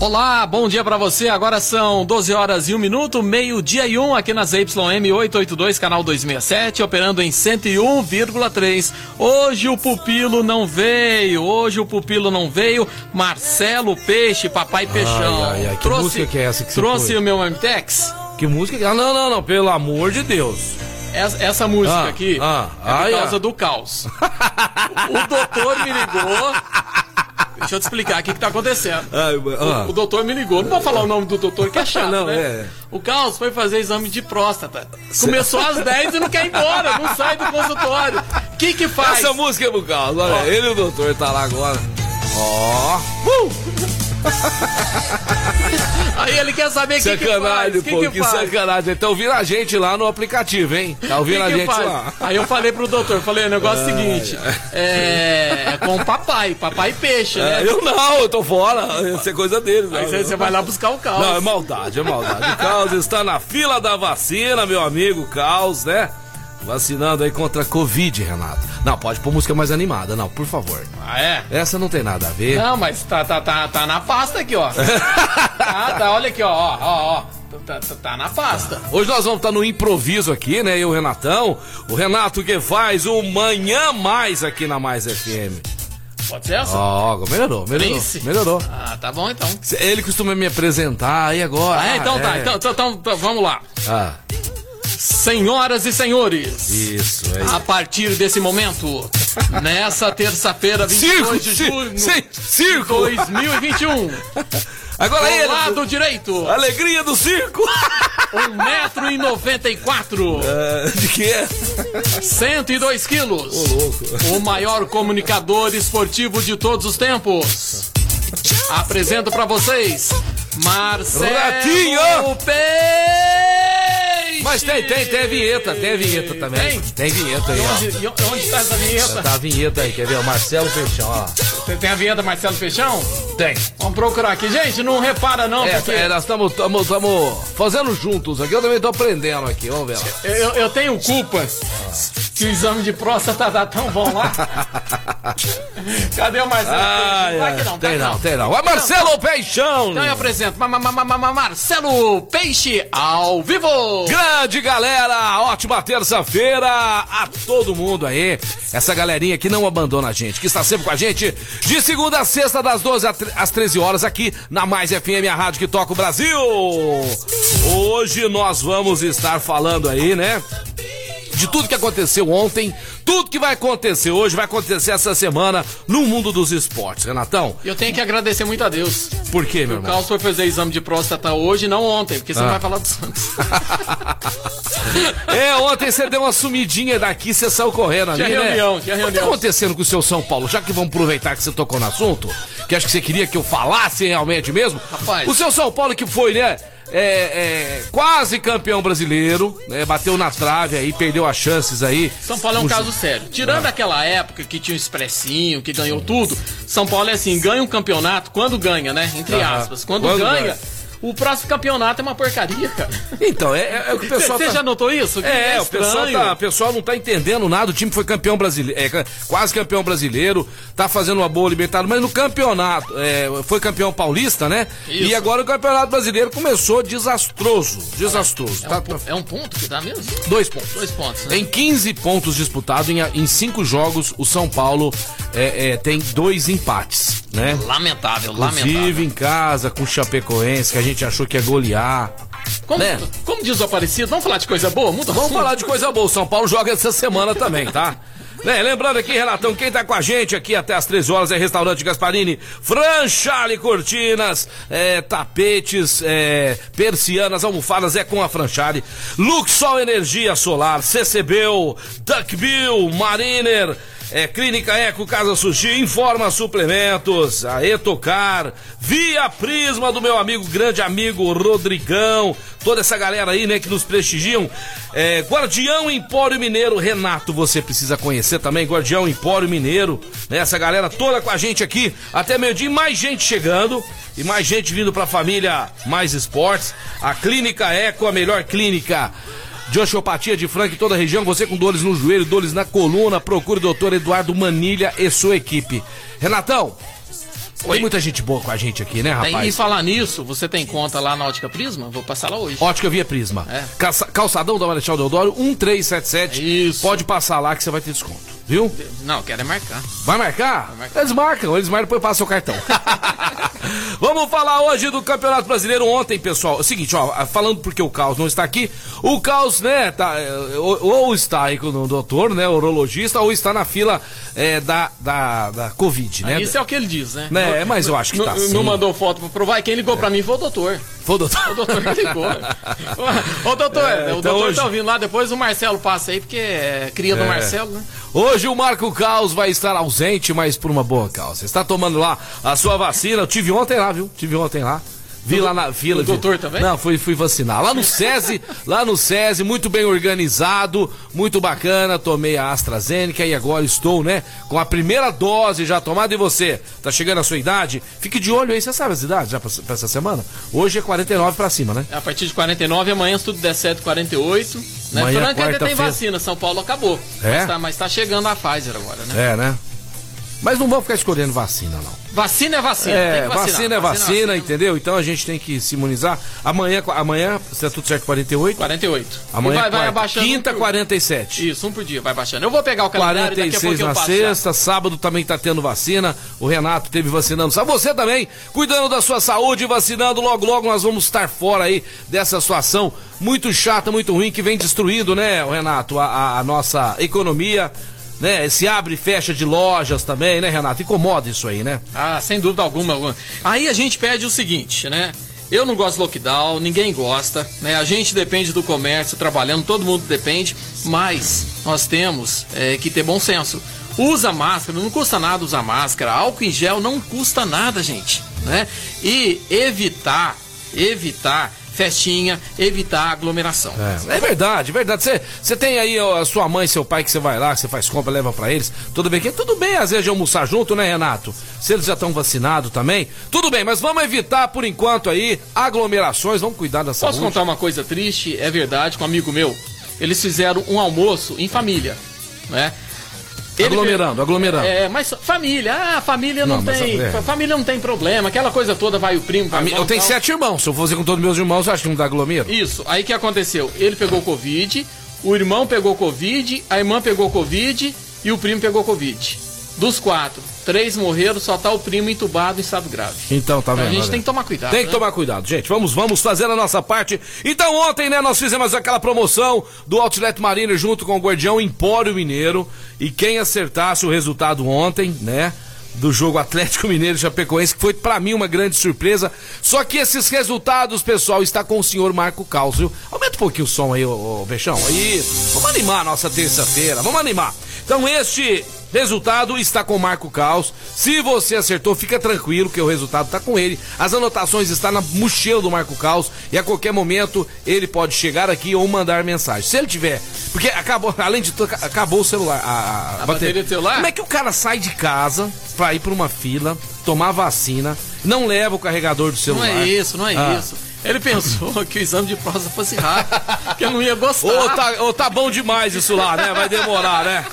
Olá, bom dia pra você. Agora são 12 horas e 1 minuto, meio-dia e 1 aqui na ZYM 882, canal 267, operando em 101,3. Hoje o pupilo não veio, hoje o pupilo não veio. Marcelo Peixe, papai Peixão. ai, ai, que música que é essa que você Trouxe foi? o meu Amtex? Que música? Ah, não, não, não, pelo amor de Deus. Essa, essa música Ah, aqui ah, é por ai, causa ah. do caos. o doutor me ligou. Deixa eu te explicar o que, que tá acontecendo. Ah. O, o doutor me ligou. Não vou falar o nome do doutor, que é chato, Não, né? é. O Carlos foi fazer exame de próstata. Começou às 10 e não quer ir embora, não sai do consultório. O que que faz? Essa música é bucal. Olha, Ó. ele e o doutor tá lá agora. Ó. Aí ele quer saber o que, que faz. Que pô, que que faz? sacanagem. Tá ouvindo a gente lá no aplicativo, hein? Tá ouvindo a gente faz? lá. Aí eu falei pro doutor, falei, o negócio é o seguinte, é, é com o papai, papai peixe, É, né? eu não, eu tô fora. Isso é coisa deles. Aí você, você vai lá buscar o caos. Não, é maldade, é maldade. O Caos está na fila da vacina, meu amigo Caos, né? Vacinando aí contra a Covid, Renato. Não, pode pôr música mais animada, não, por favor. Ah, é? Essa não tem nada a ver. Não, mas tá, tá, tá, tá na pasta aqui, ó. tá, tá, olha aqui, ó, ó, ó, ó. Tá, tá, tá na pasta. Hoje nós vamos estar no improviso aqui, né? Eu e o Renatão. O Renato que faz o Manhã Mais aqui na Mais FM. Pode ser essa? Ó, melhorou, melhorou. Prince. Melhorou. Ah, tá bom então. Ele costuma me apresentar, e agora? Ah, é, então tá, é. então, então, então, então, vamos lá. Ah, Senhoras e senhores, isso, é a partir desse momento, nessa terça-feira, 22 de Circo, junho ci- de circo. 2021, Agora do ele. lado direito, Alegria do circo. 1,94m, Ah, de que é? 102 quilos, louco. o maior comunicador esportivo de todos os tempos. Apresento pra vocês, Marcelo Ratinho! Peixe! Mas tem, tem, tem a vinheta, tem a vinheta também. Tem? vinheta aí, E ó. onde, e onde está essa vinheta? Tá a vinheta aí, quer ver? O Marcelo Peixão, ó. Tem- Tem a vinheta Marcelo Peixão? Tem. Vamos procurar aqui. Gente, não repara não, É, porque é, nós estamos fazendo juntos aqui, eu também tô aprendendo aqui, vamos ver eu, eu tenho culpa que o exame de próstata tá tão bom lá. Cadê o Marcelo Peixão? Tá aqui não, tá tem não, tem não. É Marcelo Peixão! Então eu apresento Ma- ma- ma- ma- ma- Marcelo Peixe ao vivo. Grande galera, ótima terça-feira a todo mundo aí. Essa galerinha que não abandona a gente, que está sempre com a gente de segunda a sexta, das 12 a tre- às 13 horas, aqui na Mais FM, a rádio que toca o Brasil. Hoje nós vamos estar falando aí, né? De tudo que aconteceu ontem, tudo que vai acontecer hoje, vai acontecer essa semana no mundo dos esportes, Renatão. Eu tenho que agradecer muito a Deus. Por quê, meu O irmão? Carlos foi fazer exame de próstata hoje, não ontem, porque você Ah. não vai falar do Santos. É, ontem você deu uma sumidinha daqui, você saiu correndo ali, Tinha né? reunião, tinha O que tá reunião. acontecendo com o seu São Paulo? Já que vamos aproveitar que você tocou no assunto, que acho que você queria que eu falasse realmente mesmo. Rapaz. O seu São Paulo que foi, né? É, é, quase campeão brasileiro, né? Bateu na trave aí, perdeu as chances aí. São Paulo é um O- caso sério. Tirando aquela época que tinha o Expressinho, que ganhou tudo, São Paulo é assim, ganha um campeonato quando ganha, né? Entre Aham. aspas. Quando, Quando ganha, ganha. O próximo campeonato é uma porcaria, cara. Então, é, é- é o que o pessoal Você tá... já notou isso? É, o pessoal, tá, o pessoal não tá entendendo nada. O time foi campeão brasileiro, é, quase campeão brasileiro, tá fazendo uma boa Libertadores, mas no campeonato, é, foi campeão paulista, né? Isso. E agora o campeonato brasileiro começou desastroso. Desastroso. É Tá- um, ponto, é um ponto que dá mesmo? dois pontos. Dois pontos, né? Em 15 pontos disputados, em, em cinco jogos, o São Paulo é, é, tem dois empates, né? Lamentável, Inclusive lamentável. em casa com o Chapecoense, que a gente achou que ia golear. Como, né? como diz o Aparecido, vamos falar de coisa boa? Muda Vamos falar de coisa boa. O São Paulo joga essa semana também, tá? Né, lembrando aqui, Renatão, quem tá com a gente aqui até as 13 horas é Restaurante Gasparini, Franchale Cortinas, é, tapetes, é, persianas, almofadas, é com a Franchale, Luxol Energia Solar, CCBU, Duckbill, Mariner, é, Clínica Eco, Casa Sushi, Informa Suplementos, a Etocar, Via Prisma do meu amigo, grande amigo Rodrigão, toda essa galera aí, né, que nos prestigiam. É, Guardião Empório Mineiro, Renato, você precisa conhecer também, Guardião Empório Mineiro, né, essa galera toda com a gente aqui, até meio-dia, mais gente chegando e mais gente vindo pra família Mais Esportes. A Clínica Eco, a melhor clínica de osteopatia de Franca em toda a região. Você com dores no joelho, dores na coluna, procure o doutor Eduardo Manilha e sua equipe. Renatão, Oi. tem muita gente boa com a gente aqui, né, Tem, e rapaz? falar nisso, você tem conta lá na Ótica Prisma? Vou passar lá hoje. Ótica Via Prisma. É. Calça- Calçadão da Marechal Deodoro, 1377. Isso. Pode passar lá que você vai ter desconto, viu? Não, quero é marcar. Vai marcar? marcar. Eles marcam, eles marcam depois passa o cartão. Vamos falar hoje do Campeonato Brasileiro ontem, pessoal. É o seguinte, ó, falando porque o Caos não está aqui, o Caos, né, tá, é, ou, ou está aí com o doutor, né, urologista, ou está na fila é, da, da, da Covid, né? Isso é o que ele diz, né? Né, mas eu acho que Não- tá Não sim. mandou foto pra provar. E quem ligou pra mim foi o doutor. Foi, doutor. O doutor que ligou. Ô, doutor, É, o então doutor hoje- tá ouvindo lá, depois o Marcelo passa aí, porque é cria do É. Marcelo, né? Hoje o Marco Caos vai estar ausente, mas por uma boa causa. Está tomando lá a sua vacina. Eu tive ontem lá, viu? Tive ontem lá. Vi lá na fila. o doutor também? Não, fui, fui vacinar. Lá no SESI, lá no SESI, muito bem organizado, muito bacana. Tomei a AstraZeneca e agora estou, né, com a primeira dose já tomada. E você, tá chegando a sua idade? Fique de olho aí, você sabe as idades já pra, pra essa semana? Hoje é 49 pra cima, né? A partir de 49, amanhã se tudo der certo, 48. Né? Amanhã, Franca ainda tem vacina, São Paulo acabou. É? Mas, tá, mas tá chegando a Pfizer agora, né? É, né? Mas não vamos ficar escolhendo vacina, não. Vacina é vacina. É, que vacinar. vacina é vacina, entendeu? Então a gente tem que se imunizar. Amanhã, amanhã, se é tudo certo, 48. 48. Amanhã, E vai, vai abaixando. quinta, um por- 47. Isso, um por dia, vai baixando. Eu vou pegar o calendário daqui a 46 pouco eu na sexta, sábado também tá tendo vacina. O Renato teve vacinando. Sabe você também, cuidando da sua saúde, vacinando. Logo, logo nós vamos estar fora aí dessa situação muito chata, muito ruim, que vem destruindo, né, o Renato, a, a- a nossa economia. Né, esse abre e fecha de lojas também, né, Renato? Incomoda isso aí, né? Ah, sem dúvida alguma. alguma. Aí a gente pede o seguinte, né? Eu não gosto de lockdown, ninguém gosta, né? A gente depende do comércio, trabalhando, todo mundo depende, mas nós temos é, que ter bom senso. Usa máscara, não custa nada usar máscara. Álcool em gel não custa nada, gente, né? E evitar, evitar festinha, evitar aglomeração. É, é verdade, é verdade. Você- tem aí a sua mãe, seu pai que você vai lá, que você faz compra, leva pra eles. Tudo bem, que tudo bem às vezes de almoçar junto, né, Renato? Se eles já estão vacinados também, tudo bem, mas vamos evitar por enquanto aí aglomerações, vamos cuidar da saúde. Posso contar uma coisa triste? É verdade, com um amigo meu. Eles fizeram um almoço em família, né? Ele- Aglomerando, aglomerando. É, mas família, ah, família não, Não, tem, é. família não tem problema, aquela coisa toda vai o primo, vai A o mi- irmão, eu tenho tal. sete irmãos, se eu fazer com todos meus irmãos, eu acho que não dá aglomero. Isso, aí o que aconteceu? Ele pegou Covid, o irmão pegou Covid, a irmã pegou Covid e o primo pegou Covid. Dos quatro, três morreram, só tá o primo entubado em estado grave. Então, tá Então vendo? a gente olha? tem que tomar cuidado. Tem que né? tomar cuidado, gente. Vamos, vamos fazer a nossa parte. Então, ontem, né, nós fizemos aquela promoção do Outlet Mariner junto com o Guardião Empório Mineiro. E quem acertasse o resultado ontem, né? Do jogo Atlético Mineiro Chapecoense, que foi pra mim uma grande surpresa. Só que esses resultados, pessoal, está com o senhor Marco viu? Aumenta um pouquinho o som aí, ô, ô Bechão. Aí, vamos animar a nossa terça-feira, vamos animar. Então, este resultado está com o Marco Caos. Se você acertou, fica tranquilo que o resultado está com ele. As anotações estão na mochila do Marco Caos e a qualquer momento ele pode chegar aqui ou mandar mensagem. Se ele tiver, porque acabou, além de tudo, acabou o celular, a, A bateria do celular? Como é que o cara sai de casa pra ir pra uma fila, tomar vacina, não leva o carregador do Não celular? é isso, não é Ah. isso. Ele pensou que o exame de próstata fosse rápido, que eu não ia gostar. Ô, tá, ô, tá bom demais isso lá, né? Vai demorar, né?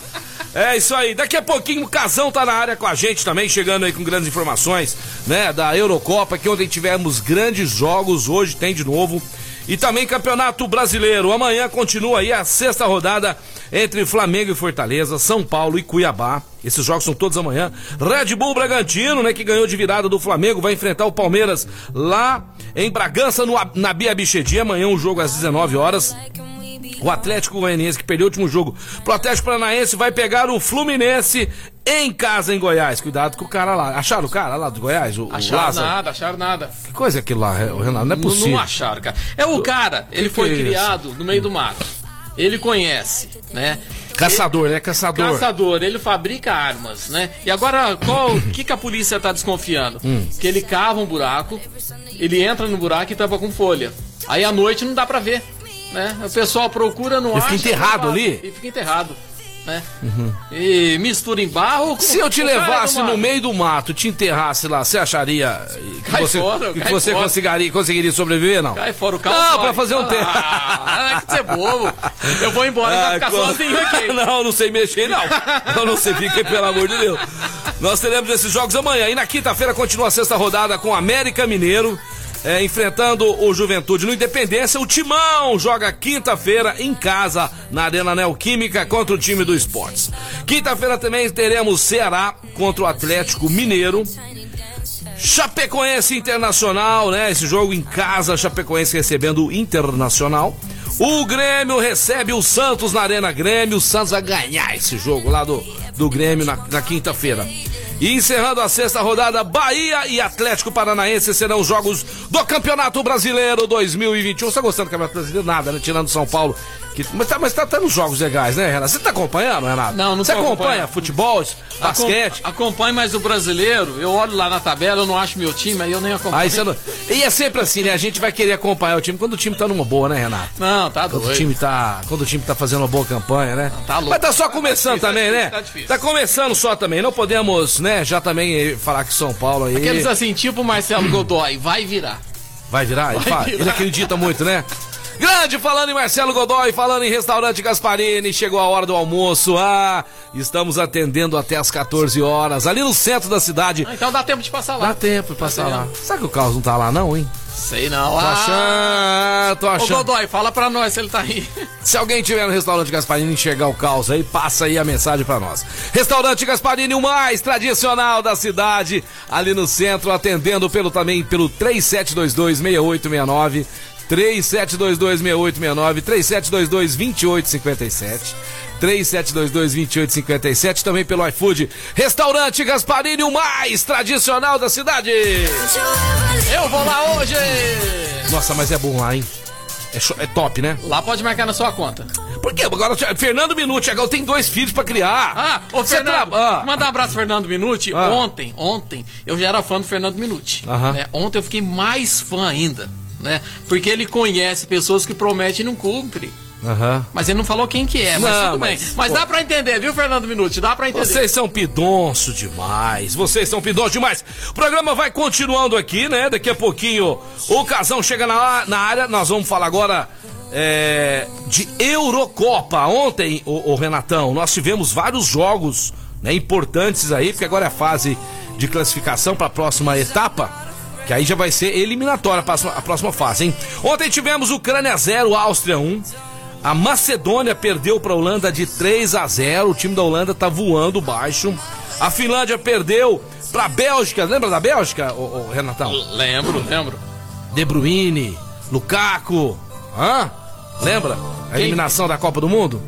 É isso aí. Daqui a pouquinho o Casão tá na área com a gente também, chegando aí com grandes informações, né? Da Eurocopa, que ontem tivemos grandes jogos, hoje tem de novo. E também Campeonato Brasileiro. Amanhã continua aí a sexta rodada entre Flamengo e Fortaleza, São Paulo e Cuiabá. Esses jogos são todos amanhã. Red Bull Bragantino, né, que ganhou de virada do Flamengo, vai enfrentar o Palmeiras lá em Bragança, no, na Bia Bichedi. Amanhã um jogo às 19 horas. O Atlético Goianiense, que perdeu o último jogo pro Atlético Paranaense, vai pegar o Fluminense em casa em Goiás. Cuidado com o cara lá. Acharam o cara lá do Goiás? O, o Acharam Lázaro? nada, acharam nada. Que coisa é aquilo lá, o Renato? Não é Não, possível. não acharam, cara. É o cara, ele que foi que é criado no meio do mato. Ele conhece, né? Caçador, né? Caçador. Caçador, ele fabrica armas, né? E agora, qual o que, que a polícia tá desconfiando? Hum. Que ele cava um buraco, ele entra no buraco e tampa com folha. Aí à noite não dá pra ver, né? O pessoal procura, não Ele acha. fica enterrado ali? E fica enterrado, né? E mistura em barro. Se eu te levasse no meio do mato, te enterrasse lá, você acharia que Cai você, fora, que você fora. conseguiria, conseguiria sobreviver, não? Cai fora o carro. Não, pra fazer um tempo. Ah, que você é bobo. Eu vou embora e vai ficar co- sozinho aqui. Não, não sei mexer, não. Eu não sei ficar, pelo amor de Deus. Nós teremos esses jogos amanhã. E na quinta-feira continua a sexta rodada com América Mineiro. É, enfrentando o Juventude no Independência, o Timão joga quinta-feira em casa na Arena Neoquímica contra o time do Esportes. Quinta-feira também teremos Ceará contra o Atlético Mineiro. Chapecoense Internacional, né? Esse jogo em casa, Chapecoense recebendo o Internacional. O Grêmio recebe o Santos na Arena Grêmio. O Santos vai ganhar esse jogo lá do, do Grêmio na, na quinta-feira. E encerrando a sexta rodada, Bahia e Atlético Paranaense serão os jogos do Campeonato Brasileiro 2021. Você tá gostando do Campeonato Brasileiro? Nada, né? Tirando São Paulo. Que, mas, tá, mas tá tendo jogos legais, né, Renato? Você tá acompanhando, Renato? Não, não Você acompanha futebol, basquete? Acom- Acompanhe mais o brasileiro. Eu olho lá na tabela, eu não acho meu time, aí eu nem acompanho. Aí não... E é sempre assim, né? A gente vai querer acompanhar o time quando o time tá numa boa, né, Renato? Não, tá Quando doido. o time tá, quando o time tá fazendo uma boa campanha, né? tá louco. Mas tá só começando difícil, também, tá né? tá difícil. Tá começando só também. Não podemos, né, já também falar que São Paulo aí Aqueles assim, tipo o Marcelo Godoy, vai virar. vai virar, ele, Vai fala- virar. ele acredita muito, né? Grande, falando em Marcelo Godoy, falando em restaurante Gasparini, chegou a hora do almoço. Ah, estamos atendendo até as 14 horas, ali no centro da cidade. Ah, então dá tempo de passar lá. Dá tempo de passar lá. Será que o Carlos não tá lá não, hein? Sei não. Tô Ah, achando, tô Ô achando. Godoy, fala pra nós se ele tá aí. Se alguém tiver no restaurante Gasparini enxergar o caos aí, passa aí a mensagem pra nós. Restaurante Gasparini, o mais tradicional da cidade, ali no centro, atendendo pelo também pelo 37226869, 37226869, 37222857. 37222857 também pelo iFood. Restaurante Gasparini, o mais tradicional da cidade. Eu vou lá hoje! Nossa, mas é bom lá, hein? É, é top, né? Lá pode marcar na sua conta. Por quê? Agora, Fernando Minuti, agora tem dois filhos pra criar. Ah, ô Você Fernando, tra- ah. mandar um abraço Fernando Minuti. Ah. Ontem, ontem, eu já era fã do Fernando Minuti. Né? Ontem eu fiquei mais fã ainda, né? Porque ele conhece pessoas que prometem e não cumprem. Aham. Mas ele não falou quem que é, mas Não, tudo mas, bem. Mas pô. dá pra entender, viu, Fernando Minuti? Dá pra entender. Vocês são pidonço demais. Vocês são pidonço demais. O programa vai continuando aqui, né? Daqui a pouquinho o Casão chega na, na área. Nós vamos falar agora é, de Eurocopa. Ontem, o, Renatão, nós tivemos vários jogos né, importantes aí, porque agora é a fase de classificação para a próxima etapa. Que aí já vai ser eliminatória a próxima, a próxima fase, hein? Ontem tivemos Ucrânia 0, Áustria 1. A Macedônia perdeu para a Holanda de 3 a 0. O time da Holanda tá voando baixo. A Finlândia perdeu para a Bélgica. Lembra da Bélgica, ô, ô, Renatão? Lembro, lembro. De Bruyne, Lukaku. Hã? Lembra? A Quem? eliminação da Copa do Mundo?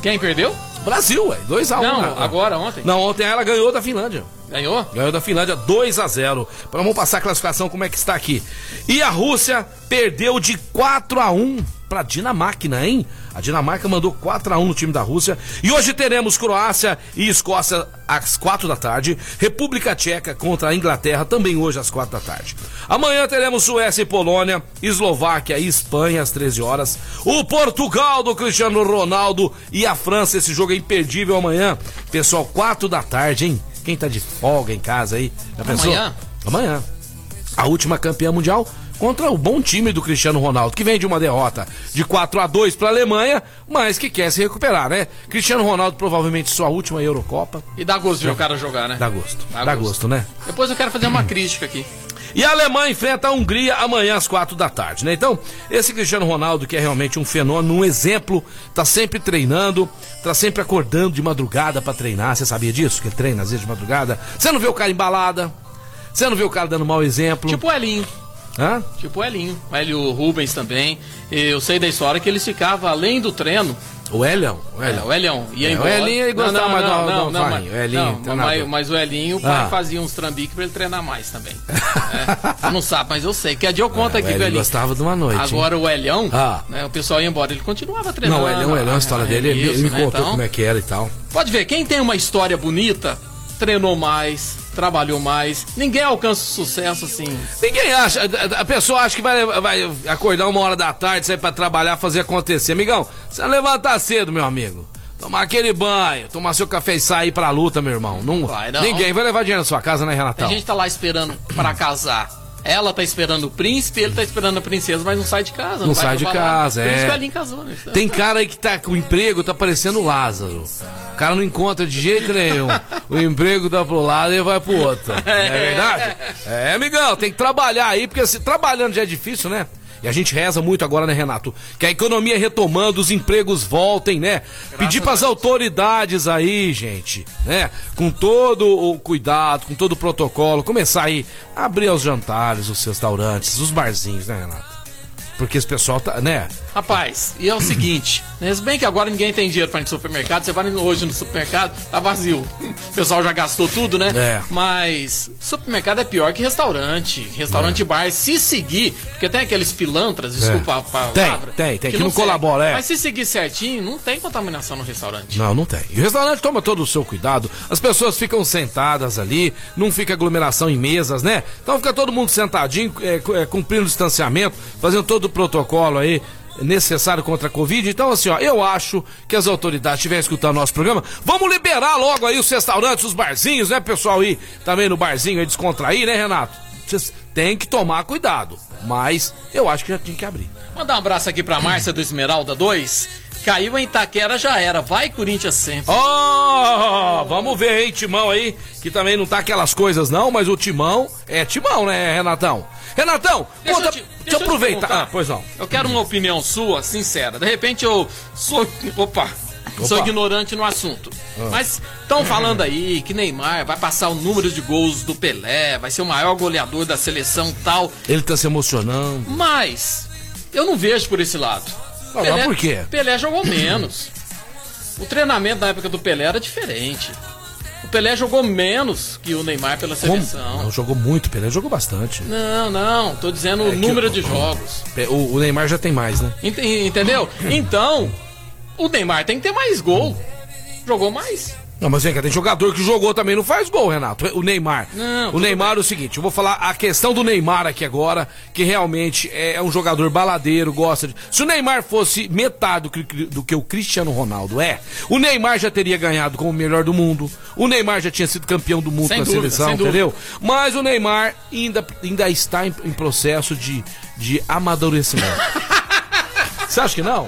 Quem perdeu? Brasil, ué. 2 a 1. Não, né? agora, ontem. Não, ontem ela ganhou da Finlândia. Ganhou? Ganhou da Finlândia 2 a 0. Então vamos passar a classificação como é que está aqui. E a Rússia perdeu de 4 a 1 para Dinamarca, hein? A Dinamarca mandou 4 a 1 no time da Rússia. E hoje teremos Croácia e Escócia às 4 da tarde, República Tcheca contra a Inglaterra também hoje às 4 da tarde. Amanhã teremos Suécia e Polônia, Eslováquia e Espanha às 13 horas, o Portugal do Cristiano Ronaldo e a França, esse jogo é imperdível amanhã. Pessoal, 4 da tarde, hein? Quem tá de folga em casa aí? Já pensou? Amanhã? Amanhã. A última campeã mundial contra o bom time do Cristiano Ronaldo, que vem de uma derrota de 4 a 2 para a Alemanha, mas que quer se recuperar, né? Cristiano Ronaldo provavelmente sua última Eurocopa. E dá gosto de ver o cara jogar, né? Dá gosto. Dá Dá, gosto. gosto. né? Depois eu quero fazer uma crítica aqui. E a Alemanha enfrenta a Hungria amanhã às quatro da tarde, né? Então, esse Cristiano Ronaldo, que é realmente um fenômeno, um exemplo, tá sempre treinando, tá sempre acordando de madrugada pra treinar. Você sabia disso? Que ele treina às vezes de madrugada. Você não vê o cara embalada, você não vê o cara dando mau exemplo. Tipo o Elinho. Hã? Tipo o Elinho. O Hélio Rubens também. Eu sei da história que eles ficavam além do treino. O Elião. O É, Elião. o Elinho ia É, o embora. Elinho, ele gostava mais do- do não, Alvarinho. mas, O Elinho, não, mas, mas o Elinho, o pai Ah. fazia uns trambiques pra ele treinar mais também. É, você não sabe, mas eu sei. Que dia eu conto É, aqui o o Elinho gostava de uma noite, Agora o Elião, Ah. né, o pessoal ia embora, ele continuava treinando. Não, o Elião, o Elião, a história dele, ele, ele me Isso, né, contou então, como é que era e tal. Pode ver, quem tem uma história bonita, treinou mais, trabalhou mais. Ninguém alcança o sucesso assim. Ninguém acha, a- a pessoa acha que vai, vai acordar uma hora da tarde, sair pra trabalhar, fazer acontecer. Amigão, você vai levantar cedo, meu amigo. Tomar aquele banho, tomar seu café e sair pra luta, meu irmão. Não, Vai, não. Ninguém vai levar dinheiro na sua casa, né, A Renatão? gente tá lá esperando pra casar. Ela tá esperando o príncipe, ele tá esperando a princesa, mas não sai de casa. Não vai sai de casa, Por é. isso que o Elinho casou, né? Tem cara aí que tá com emprego, tá parecendo o Lázaro. O cara não encontra de jeito nenhum. O emprego tá pro lado e vai pro outro. Não é verdade? É, amigão, tem que trabalhar aí, porque se trabalhando já é difícil, né? E a gente reza muito agora, né, Renato? Que a economia retomando, os empregos voltem, né? Pedir pras autoridades aí, gente, né? Com todo o cuidado, com todo o protocolo, começar aí a abrir os jantares, os restaurantes, os barzinhos, né, Renato? Porque esse pessoal tá, né? Rapaz, e é o seguinte, né? Se bem que agora ninguém tem dinheiro pra ir no supermercado, você vai hoje no supermercado, tá vazio. O pessoal já gastou tudo, né? É. Mas supermercado é pior que restaurante. Restaurante e bar, se seguir, porque tem aqueles pilantras, desculpa a palavra. É. Tem, tem, que não não colabora, é. Mas se seguir certinho, não tem contaminação no restaurante. Não, não tem. E o restaurante toma todo o seu cuidado. As pessoas ficam sentadas ali, não fica aglomeração em mesas, né? Então fica todo mundo sentadinho, é, é, cumprindo o distanciamento, fazendo todo o protocolo aí necessário contra a Covid. Então, assim, ó, eu acho que as autoridades estiverem escutando nosso programa, vamos liberar logo aí os restaurantes, os barzinhos, né, pessoal? aí também no barzinho aí descontrair, né, Renato? Vocês têm que tomar cuidado. Mas eu acho que já tinha que abrir. Mandar um abraço aqui pra Márcia do Esmeralda 2. Caiu em Itaquera, já era. Vai, Corinthians sempre. Ó, vamos ver, hein, Timão aí, que também não tá aquelas coisas não, mas o Timão é Timão, né, Renatão? Renatão, Deixa conta, eu te- deixa, eu aproveitar. ah, pois não. Eu quero uma opinião sua, sincera. De repente eu sou. Opa! Sou Opa. Ah. ignorante no assunto. Mas estão falando aí que Neymar vai passar o número de gols do Pelé, vai ser o maior goleador da seleção tal. Ele tá se emocionando. Mas eu não vejo por esse lado. Ah, mas por quê? Pelé jogou menos. O treinamento na época do Pelé era diferente. O Pelé jogou menos que o Neymar pela Como? seleção. Não jogou muito, Pelé jogou bastante. Não, não, tô dizendo o É que número o- de jogos. O, o Neymar já tem mais, né? Ent- Entendeu? Então, o Neymar tem que ter mais gol. Jogou mais. Não, mas vem cá, tem jogador que jogou também não faz gol, Renato. O Neymar. Não, o Neymar é o seguinte, eu vou falar a questão do Neymar aqui agora, que realmente é, é um jogador baladeiro, gosta de. Se o Neymar fosse metade do que, do que o Cristiano Ronaldo é, o Neymar já teria ganhado como o melhor do mundo. O Neymar já tinha sido campeão do mundo Sem com a dúvida, seleção, entendeu? Mas o Neymar ainda, ainda está em, em processo de, de amadurecimento. Você acha que não?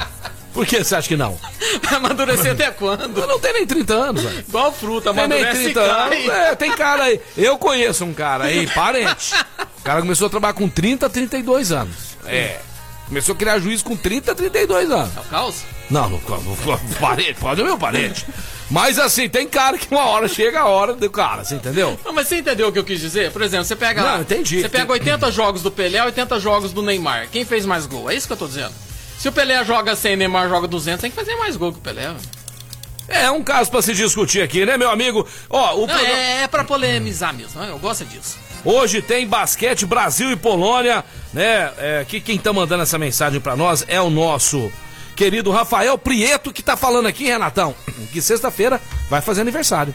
Por que você acha que não? Vai amadurecer até quando? Eu não tenho nem 30 anos, velho. Igual fruta, Tem nem amadurece e 30 anos. É, tem cara aí. Eu conheço um cara aí, parente. O cara começou a trabalhar com 30, 32 anos. É. Começou a criar juízo com 30, 32 anos. É o caos? Não, não, parente, pode é meu parente. Mas assim, tem cara que uma hora chega a hora do cara, você entendeu? Não, mas você entendeu o que eu quis dizer? Por exemplo, você pega lá. Não, entendi. Você pega 80 jogos do Pelé, 80 jogos do Neymar. Quem fez mais gol? É isso que eu tô dizendo. Se o Pelé joga 100 Neymar joga 200, tem que fazer mais gol que o Pelé. É um caso pra se discutir aqui, né, meu amigo? Ó, o Não, programa- é, é pra polemizar mesmo. né? Eu gosto disso. Hoje tem basquete Brasil e Polônia, né? É, que quem tá mandando essa mensagem pra nós é o nosso querido Rafael Prieto que tá falando aqui, Renatão, que sexta-feira vai fazer aniversário,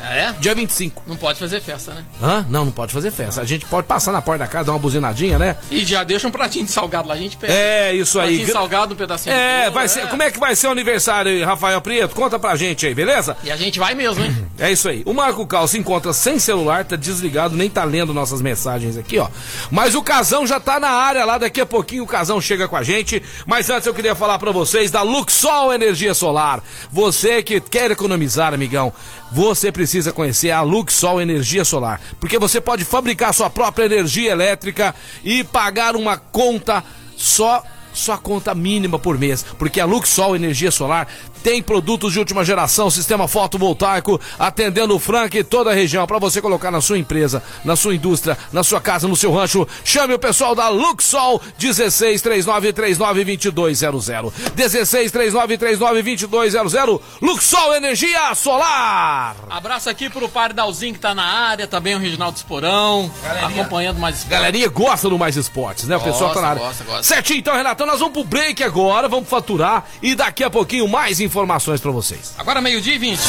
é? dia 25. Não pode fazer festa, né? Hã? Não, não pode fazer festa. A gente pode passar na porta da casa, dar uma buzinadinha, né? E já deixa um pratinho de salgado lá, a gente pega. É, isso aí. Pratinho de salgado, um pedacinho de É, bolo, vai ser. Como é que vai ser o aniversário, aí, Rafael Prieto? Conta pra gente aí, beleza? E a gente vai mesmo, hein? É isso aí. O Marco Cal se encontra sem celular, tá desligado, nem tá lendo nossas mensagens aqui, ó. Mas o Casão já tá na área lá, daqui a pouquinho o Casão chega com a gente. Mas antes eu queria falar pra vocês da Luxol Energia Solar. Você que quer economizar, amigão, você precisa conhecer a Luxol Energia Solar, porque você pode fabricar sua própria energia elétrica e pagar uma conta só sua conta mínima por mês, porque a Luxol Energia Solar tem produtos de última geração, sistema fotovoltaico, atendendo o Frank e toda a região para você colocar na sua empresa, na sua indústria, na sua casa, no seu rancho. Chame o pessoal da Luxol 16 39 39 2200. 16 39 39 2200. Luxol Energia Solar. Abraço aqui pro Pardalzinho que tá na área, também o Reginaldo Esporão, Galerinha. acompanhando mais esporte. Galerinha gosta do Mais Esportes, né? O pessoal tá na área. Gosta, gosta. Certinho, então, Renatão, nós vamos pro break agora, vamos faturar e daqui a pouquinho mais informações pra vocês. Agora meio-dia e 20.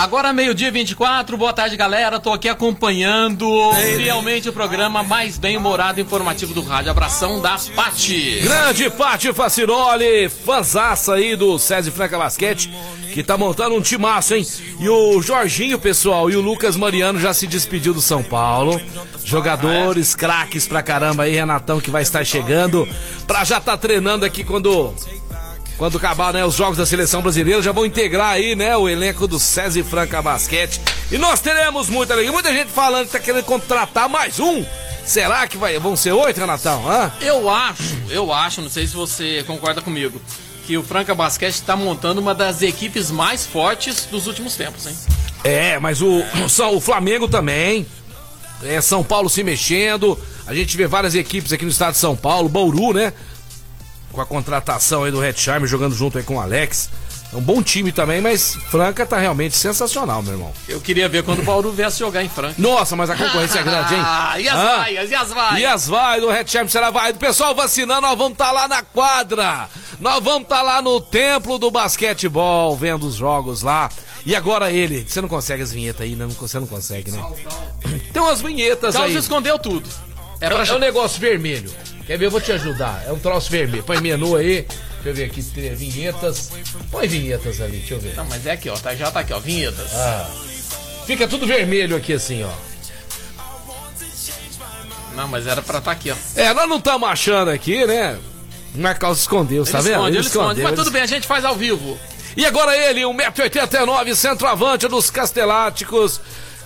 Agora meio-dia e 24, boa tarde galera, tô aqui acompanhando fielmente o programa mais bem humorado e informativo do rádio. Abração da Pati. Grande Pati Faciroli, fanzaça aí do César Franca Basquete, que tá montando um timaço, hein? E o Jorginho, pessoal, e o Lucas Mariano já se despediu do São Paulo. Jogadores, craques pra caramba aí, Renatão, que vai estar chegando, pra já tá treinando aqui quando quando acabar né, os jogos da seleção brasileira, já vão integrar aí, né, o elenco do César Franca Basquete. E nós teremos muita alegria. Muita gente falando que tá querendo contratar mais um. Será que vai, vão ser oito, Renatão? Hã? Eu acho, eu acho, não sei se você concorda comigo, que o Franca Basquete está montando uma das equipes mais fortes dos últimos tempos, hein? É, mas o, São- o Flamengo também. É, São Paulo se mexendo. A gente vê várias equipes aqui no estado de São Paulo. Bauru, né? Com a contratação aí do Red Charme jogando junto aí com o Alex. É um bom time também, mas Franca tá realmente sensacional, meu irmão. Eu queria ver quando o Bauru viesse jogar em Franca. Nossa, mas a concorrência é grande, hein? Ah, e as Hã? vaias, e as vaias? E as vai do Red Champ será vai. Pessoal vacinando, nós vamos estar lá na quadra. Nós vamos estar lá no templo do basquetebol, vendo os jogos lá. E agora ele, você não consegue as vinhetas aí, né? Não- Você não consegue, né? Tem umas vinhetas Carlos aí. escondeu tudo. É É, pra... é um negócio vermelho. Quer ver? Eu vou te ajudar. É um troço vermelho. Põe menu aí. Deixa eu ver aqui. Vinhetas. Põe vinhetas ali, deixa eu ver. Não, mas é aqui, ó. Tá, já tá aqui, ó. Vinhetas. Ah. Fica tudo vermelho aqui assim, ó. Não, mas era pra tá aqui, ó. É, nós não estamos achando aqui, né? Mas Carlos escondeu, tá Ele vendo? esconde, ele esconde. escondeu, Mas ele tudo bem, a gente faz ao vivo. E agora ele, 1,89m, centroavante dos Casteláticos,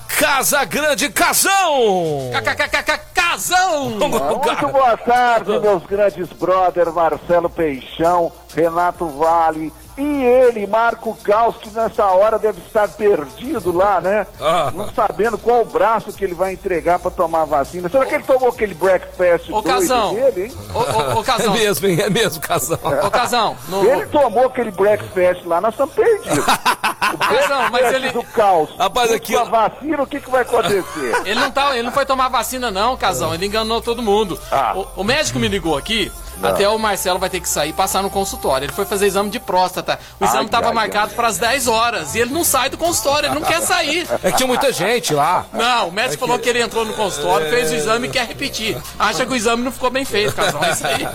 Casa Grande Casão! KKKK Casão! Muito boa tarde, meus grandes brothers Marcelo Peixão, Renato Vale e ele, Marco Caos, que nessa hora deve estar perdido lá, né? Ah. Não sabendo qual o braço que ele vai entregar pra tomar a vacina. Será que ele tomou aquele breakfast Ô, Casão. dele, hein? Ô, ô, ô, É Casão. mesmo, hein? É mesmo, Casão. Ô, Casão. No... Ele tomou aquele breakfast lá, nós estamos perdidos. O Casão, mas ele- do caos. Rapaz, aqui- a vacina, o que, que vai acontecer? Ele não, tá, ele não foi tomar vacina, não, Casão. Ele enganou todo mundo. Ah. O, o médico me ligou aqui. Até o Marcelo vai ter que sair e passar no consultório. Ele foi fazer exame de próstata. O exame estava marcado para as 10 horas. E ele não sai do consultório, ele não quer sair. É que tinha muita gente lá. Não, o médico falou que ele entrou no consultório, fez o exame e quer repetir. Acha que o exame não ficou bem feito, Casão. É isso aí.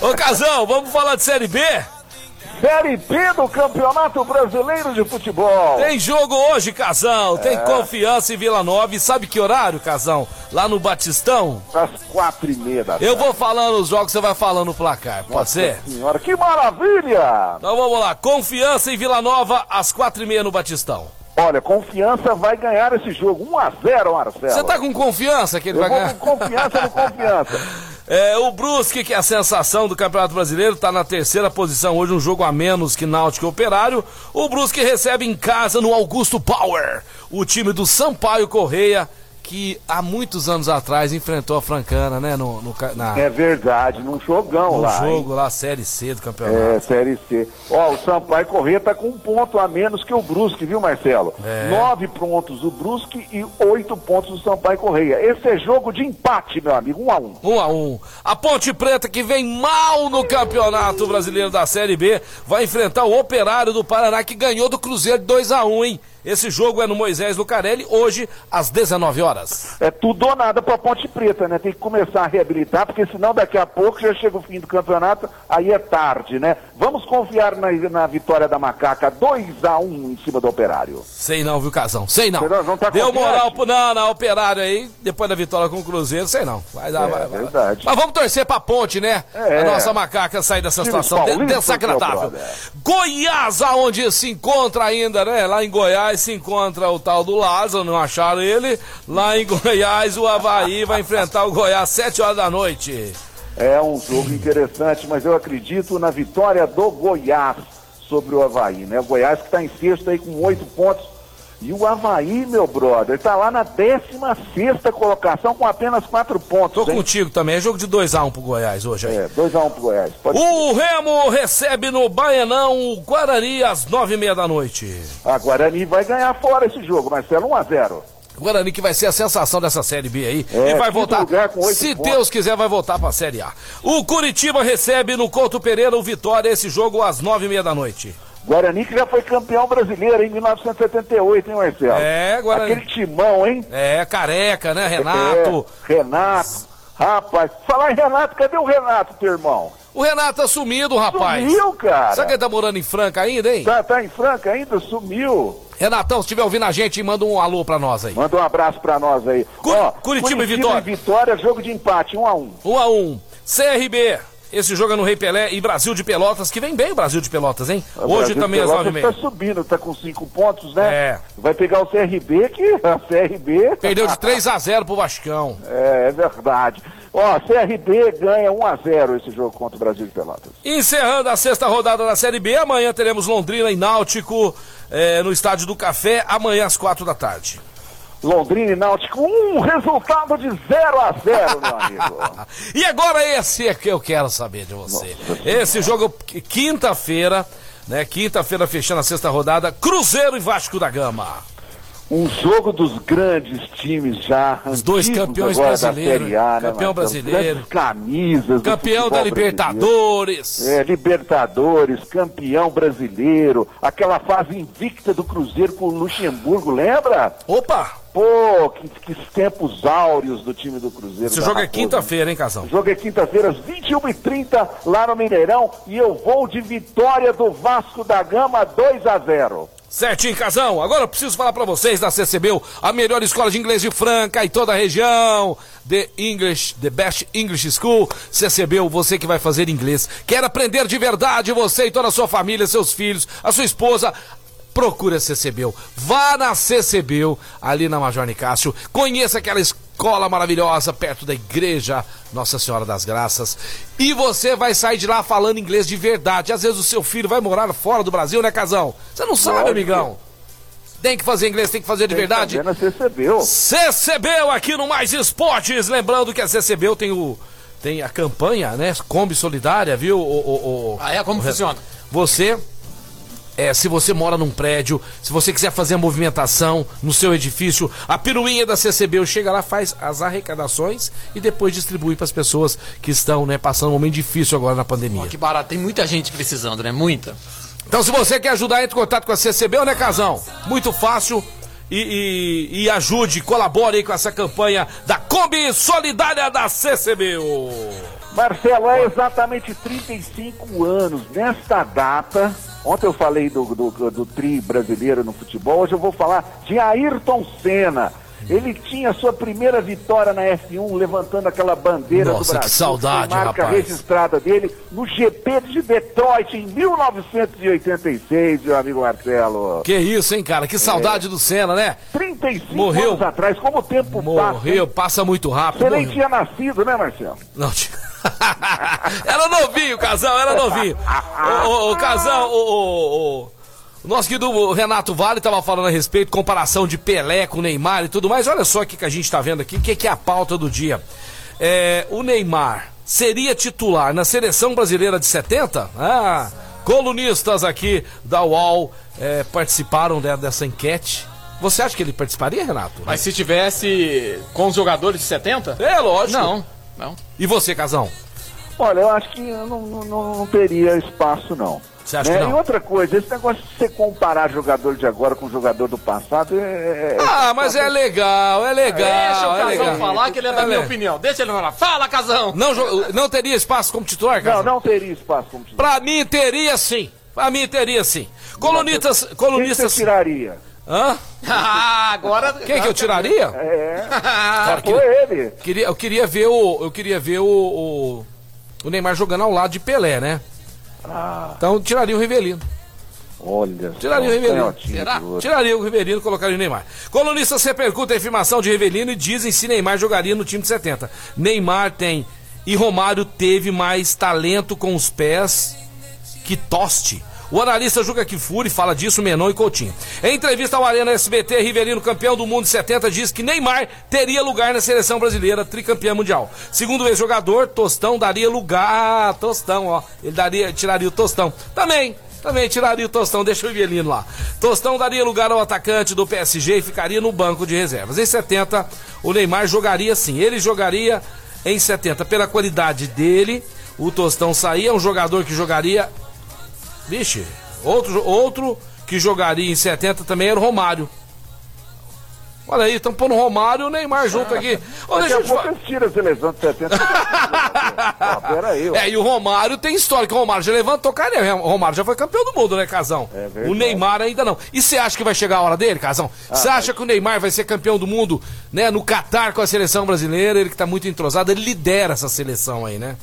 Ô, Casão, vamos falar de Série B? Série B do Campeonato Brasileiro de Futebol. Tem jogo hoje, Casão. Tem confiança em Vila Nova. E sabe que horário, Casão? Lá no Batistão? Às quatro e meia da tarde. Eu vou falando os jogos, você vai falando o placar. Pode ser? Senhora, que maravilha! Então vamos lá. Confiança em Vila Nova, às quatro e meia no Batistão. Olha, confiança vai ganhar esse jogo. 1 a 0 Marcelo. Você tá com confiança que ele Eu vai ganhar? com confiança no confiança. É, o Brusque, que é a sensação do Campeonato Brasileiro, está na terceira posição hoje, um jogo a menos que Náutico e Operário. O Brusque recebe em casa no Augusto Power o time do Sampaio Correia, que há muitos anos atrás enfrentou a Francana, né? No, no, na, É verdade, num jogão lá. hein? jogo lá, Série C do campeonato. É, Série C. Ó, o Sampaio Corrêa tá com um ponto a menos que o Brusque, viu, Marcelo? É. Nove pontos do Brusque e oito pontos do Sampaio Correia. Esse é jogo de empate, meu amigo, um a um. Um a um. A Ponte Preta, que vem mal no Campeonato Brasileiro da Série B, vai enfrentar o Operário do Paraná, que ganhou do Cruzeiro de 2 a 1 hein? Esse jogo é no Moisés Lucarelli, hoje, às 19 horas. É tudo ou nada pra Ponte Preta, né? Tem que começar a reabilitar, porque senão daqui a pouco já chega o fim do campeonato, aí é tarde, né? Vamos confiar na, na vitória da Macaca, 2 a 1 em cima do Operário. Sei não, viu, Casão? Sei não. Não- tá Deu moral pro não, não, Operário aí, depois da vitória com o Cruzeiro, sei não. Vai dar, É, vai, vai. verdade. Mas vamos torcer pra Ponte, né? É. A nossa macaca sair dessa situação desagradável. Goiás, aonde se encontra ainda, né? Lá em Goiás se encontra o tal do Lázaro, não acharam ele. Lá em Goiás, o Havaí vai enfrentar o Goiás às 7 horas da noite. É um jogo interessante, mas eu acredito na vitória do Goiás. sobre o Havaí, né? O Goiás que está em sexto aí com oito pontos. E o Havaí, meu brother, está lá na 16 colocação com apenas quatro pontos. Tô hein? contigo também. É jogo de 2x1 um pro Goiás hoje aí. É, 2x1 um pro Goiás. Pode O Remo recebe no Baianão o Guarani às nove e meia da noite. A Guarani vai ganhar fora esse jogo, Marcelo, 1x0. Guarani que vai ser a sensação dessa Série B aí. É, e vai voltar, se pontos. Deus quiser, vai voltar pra Série A. O Curitiba recebe no Couto Pereira o Vitória esse jogo às nove e meia da noite. Guarani que já foi campeão brasileiro em 1978, hein, Marcelo? É, Guarani. Aquele timão, hein? É, careca, né, Renato? É, Renato. Rapaz, falar em Renato, cadê o Renato, teu irmão? O Renato tá sumido, rapaz. Sumiu, cara. Será que ele tá morando em Franca ainda, hein? Tá, tá em Franca ainda? Sumiu. Renatão, se estiver ouvindo a gente, manda um alô pra nós aí. Manda um abraço pra nós aí. Cu- Ó, Curitiba e Vitória. Vitória, jogo de empate, 1 um a 1 1 a 1 CRB. Esse jogo é no Rei Pelé e Brasil de Pelotas, que vem bem o Brasil de Pelotas, hein? O Hoje Brasil também às nove e meia. Tá subindo, tá com cinco pontos, né? É. Vai pegar o CRB, que a CRB... Perdeu de 3 a 0 pro Vascão. É, é verdade. Ó, CRB ganha 1 a 0 esse jogo contra o Brasil de Pelotas. Encerrando a sexta rodada da Série B, amanhã teremos Londrina e Náutico eh, no Estádio do Café, amanhã às quatro da tarde. Londrina e Náutico, um resultado de 0 a 0 meu amigo. E agora esse é que eu quero saber de você. Esse jogo, qu- quinta-feira, né? Quinta-feira fechando a sexta rodada, Cruzeiro e Vasco da Gama. Um jogo dos grandes times já. Os dois campeões brasileiros, Série A, né, campeão Marcelo? brasileiro. Camisas. Campeão da futebol brasileiro. Libertadores. É, Libertadores, campeão brasileiro, aquela fase invicta do Cruzeiro com o Luxemburgo, lembra? Opa! Pô, que, que tempos áureos do time do Cruzeiro. Esse jogo é quinta-feira, hein, Casão? O jogo é quinta-feira, às 21h30, lá no Mineirão, e eu vou de vitória do Vasco da Gama 2 a 0 Certinho, Casão. Agora eu preciso falar pra vocês da CCBU, a melhor escola de inglês de Franca e toda a região. The English, The Best English School. CCBU, você que vai fazer inglês. Quer aprender de verdade, você e toda a sua família, seus filhos, a sua esposa. Procure a CCBU. Vá na CCBU, ali na Major Nicásio. Conheça aquela escola maravilhosa perto da igreja Nossa Senhora das Graças. E você vai sair de lá falando inglês de verdade. Às vezes o seu filho vai morar fora do Brasil, né, Casão? Você não sabe, Lógico. amigão. Tem que fazer inglês, tem que fazer de verdade. Tá vendo? Você recebeu. CCBU aqui no Mais Esportes. Lembrando que a CCBU tem o tem a campanha, né? Kombi Solidária, viu? O, o, o- Ah, é? Como o- funciona? Você é, se você mora num prédio, se você quiser fazer a movimentação no seu edifício, a piruinha da CCBU chega lá, faz as arrecadações e depois distribui para as pessoas que estão, né, passando um momento difícil agora na pandemia. Ó, que barato. Tem muita gente precisando, né? Muita. Então, se você quer ajudar, entre em contato com a CCBU, né, Casão? Muito fácil. E, e- e ajude, colabore aí com essa campanha da Kombi Solidária da CCBU. Marcelo, é exatamente 35 anos nesta data. Ontem eu falei do, do, do tri brasileiro no futebol, hoje eu vou falar de Ayrton Senna. Ele tinha sua primeira vitória na F1, levantando aquela bandeira Nossa, do que Brasil. saudade, foi marca rapaz. registrada dele no GP de Detroit em 1986, meu amigo Marcelo. Que isso, hein, cara? Que saudade do Senna, né? 35 Morreu. anos atrás, como o tempo passa. Morreu, passa muito rápido. Você nem morreu. tinha nascido, né, Marcelo? Não tinha. era novinho, casal, era novinho. O, o, o casal, o, o, o- o nosso querido Renato Vale estava falando a respeito, comparação de Pelé com Neymar e tudo mais. Olha só o que, que a gente está vendo aqui, o que, que é a pauta do dia. É, o Neymar seria titular na seleção brasileira de 70? Ah, colunistas aqui da UOL é, participaram de- dessa enquete. Você acha que ele participaria, Renato? Mas se tivesse com os jogadores de 70? É, lógico. Não, não. E você, Casão? Olha, eu acho que não, não- não- não teria espaço, não. Você acha Né? que não? E outra coisa, esse negócio de você comparar jogador de agora com jogador do passado é. é- Ah, mas é legal, é legal. Deixa o é Casão legal. falar que ele é da É minha le- opinião. Deixa ele falar. Fala, Casão! Não, não teria espaço como titular, Não, Casão? não teria espaço como titular. Pra mim teria sim. Pra mim teria sim. Colunistas. Colunistas. você tiraria? Hã? Ah, agora. Quem que eu tiraria? É, Cara, foi que- ele. queria, eu queria ver o. Eu queria ver o, o, o Neymar jogando ao lado de Pelé, né? Ah, Então tiraria o Rivelino. olha. Tiraria só, o Rivelino. Será? Tiraria o Rivelino e colocaria o Neymar. Colunistas repercutem a afirmação de Rivelino e dizem se Neymar jogaria no time de 70. Neymar tem e Romário teve mais talento com os pés que Toste. O analista Juca Kifuri fala disso, Menon e Coutinho. Em entrevista ao Arena SBT, Rivelino, campeão do mundo de 70, diz que Neymar teria lugar na seleção brasileira, tricampeã mundial. Segundo o ex-jogador, Tostão daria lugar. Ah, Tostão, ó. Ele daria, tiraria o Tostão. Também, também tiraria o Tostão, deixa o Rivelino lá. Tostão daria lugar ao atacante do PSG e ficaria no banco de reservas. Em 70, o Neymar jogaria sim. Ele jogaria em 70 pela qualidade dele. O Tostão saía, um jogador que jogaria. Vixe, outro, outro que jogaria em 70 também era o Romário. Olha aí, estão pondo o Romário e o Neymar junto aqui. Ô, Daqui a pouco eles tiram a seleção de 70. Ó, pera aí, ó. É, e o Romário tem história, que o Romário já levantou carinha. O Romário já foi campeão do mundo, né, Casão? É verdade. o Neymar ainda não. E você acha que vai chegar a hora dele, Casão? Você acha que o Neymar vai ser campeão do mundo, né, no Catar com a seleção brasileira? Ele que tá muito entrosado, ele lidera essa seleção aí, né?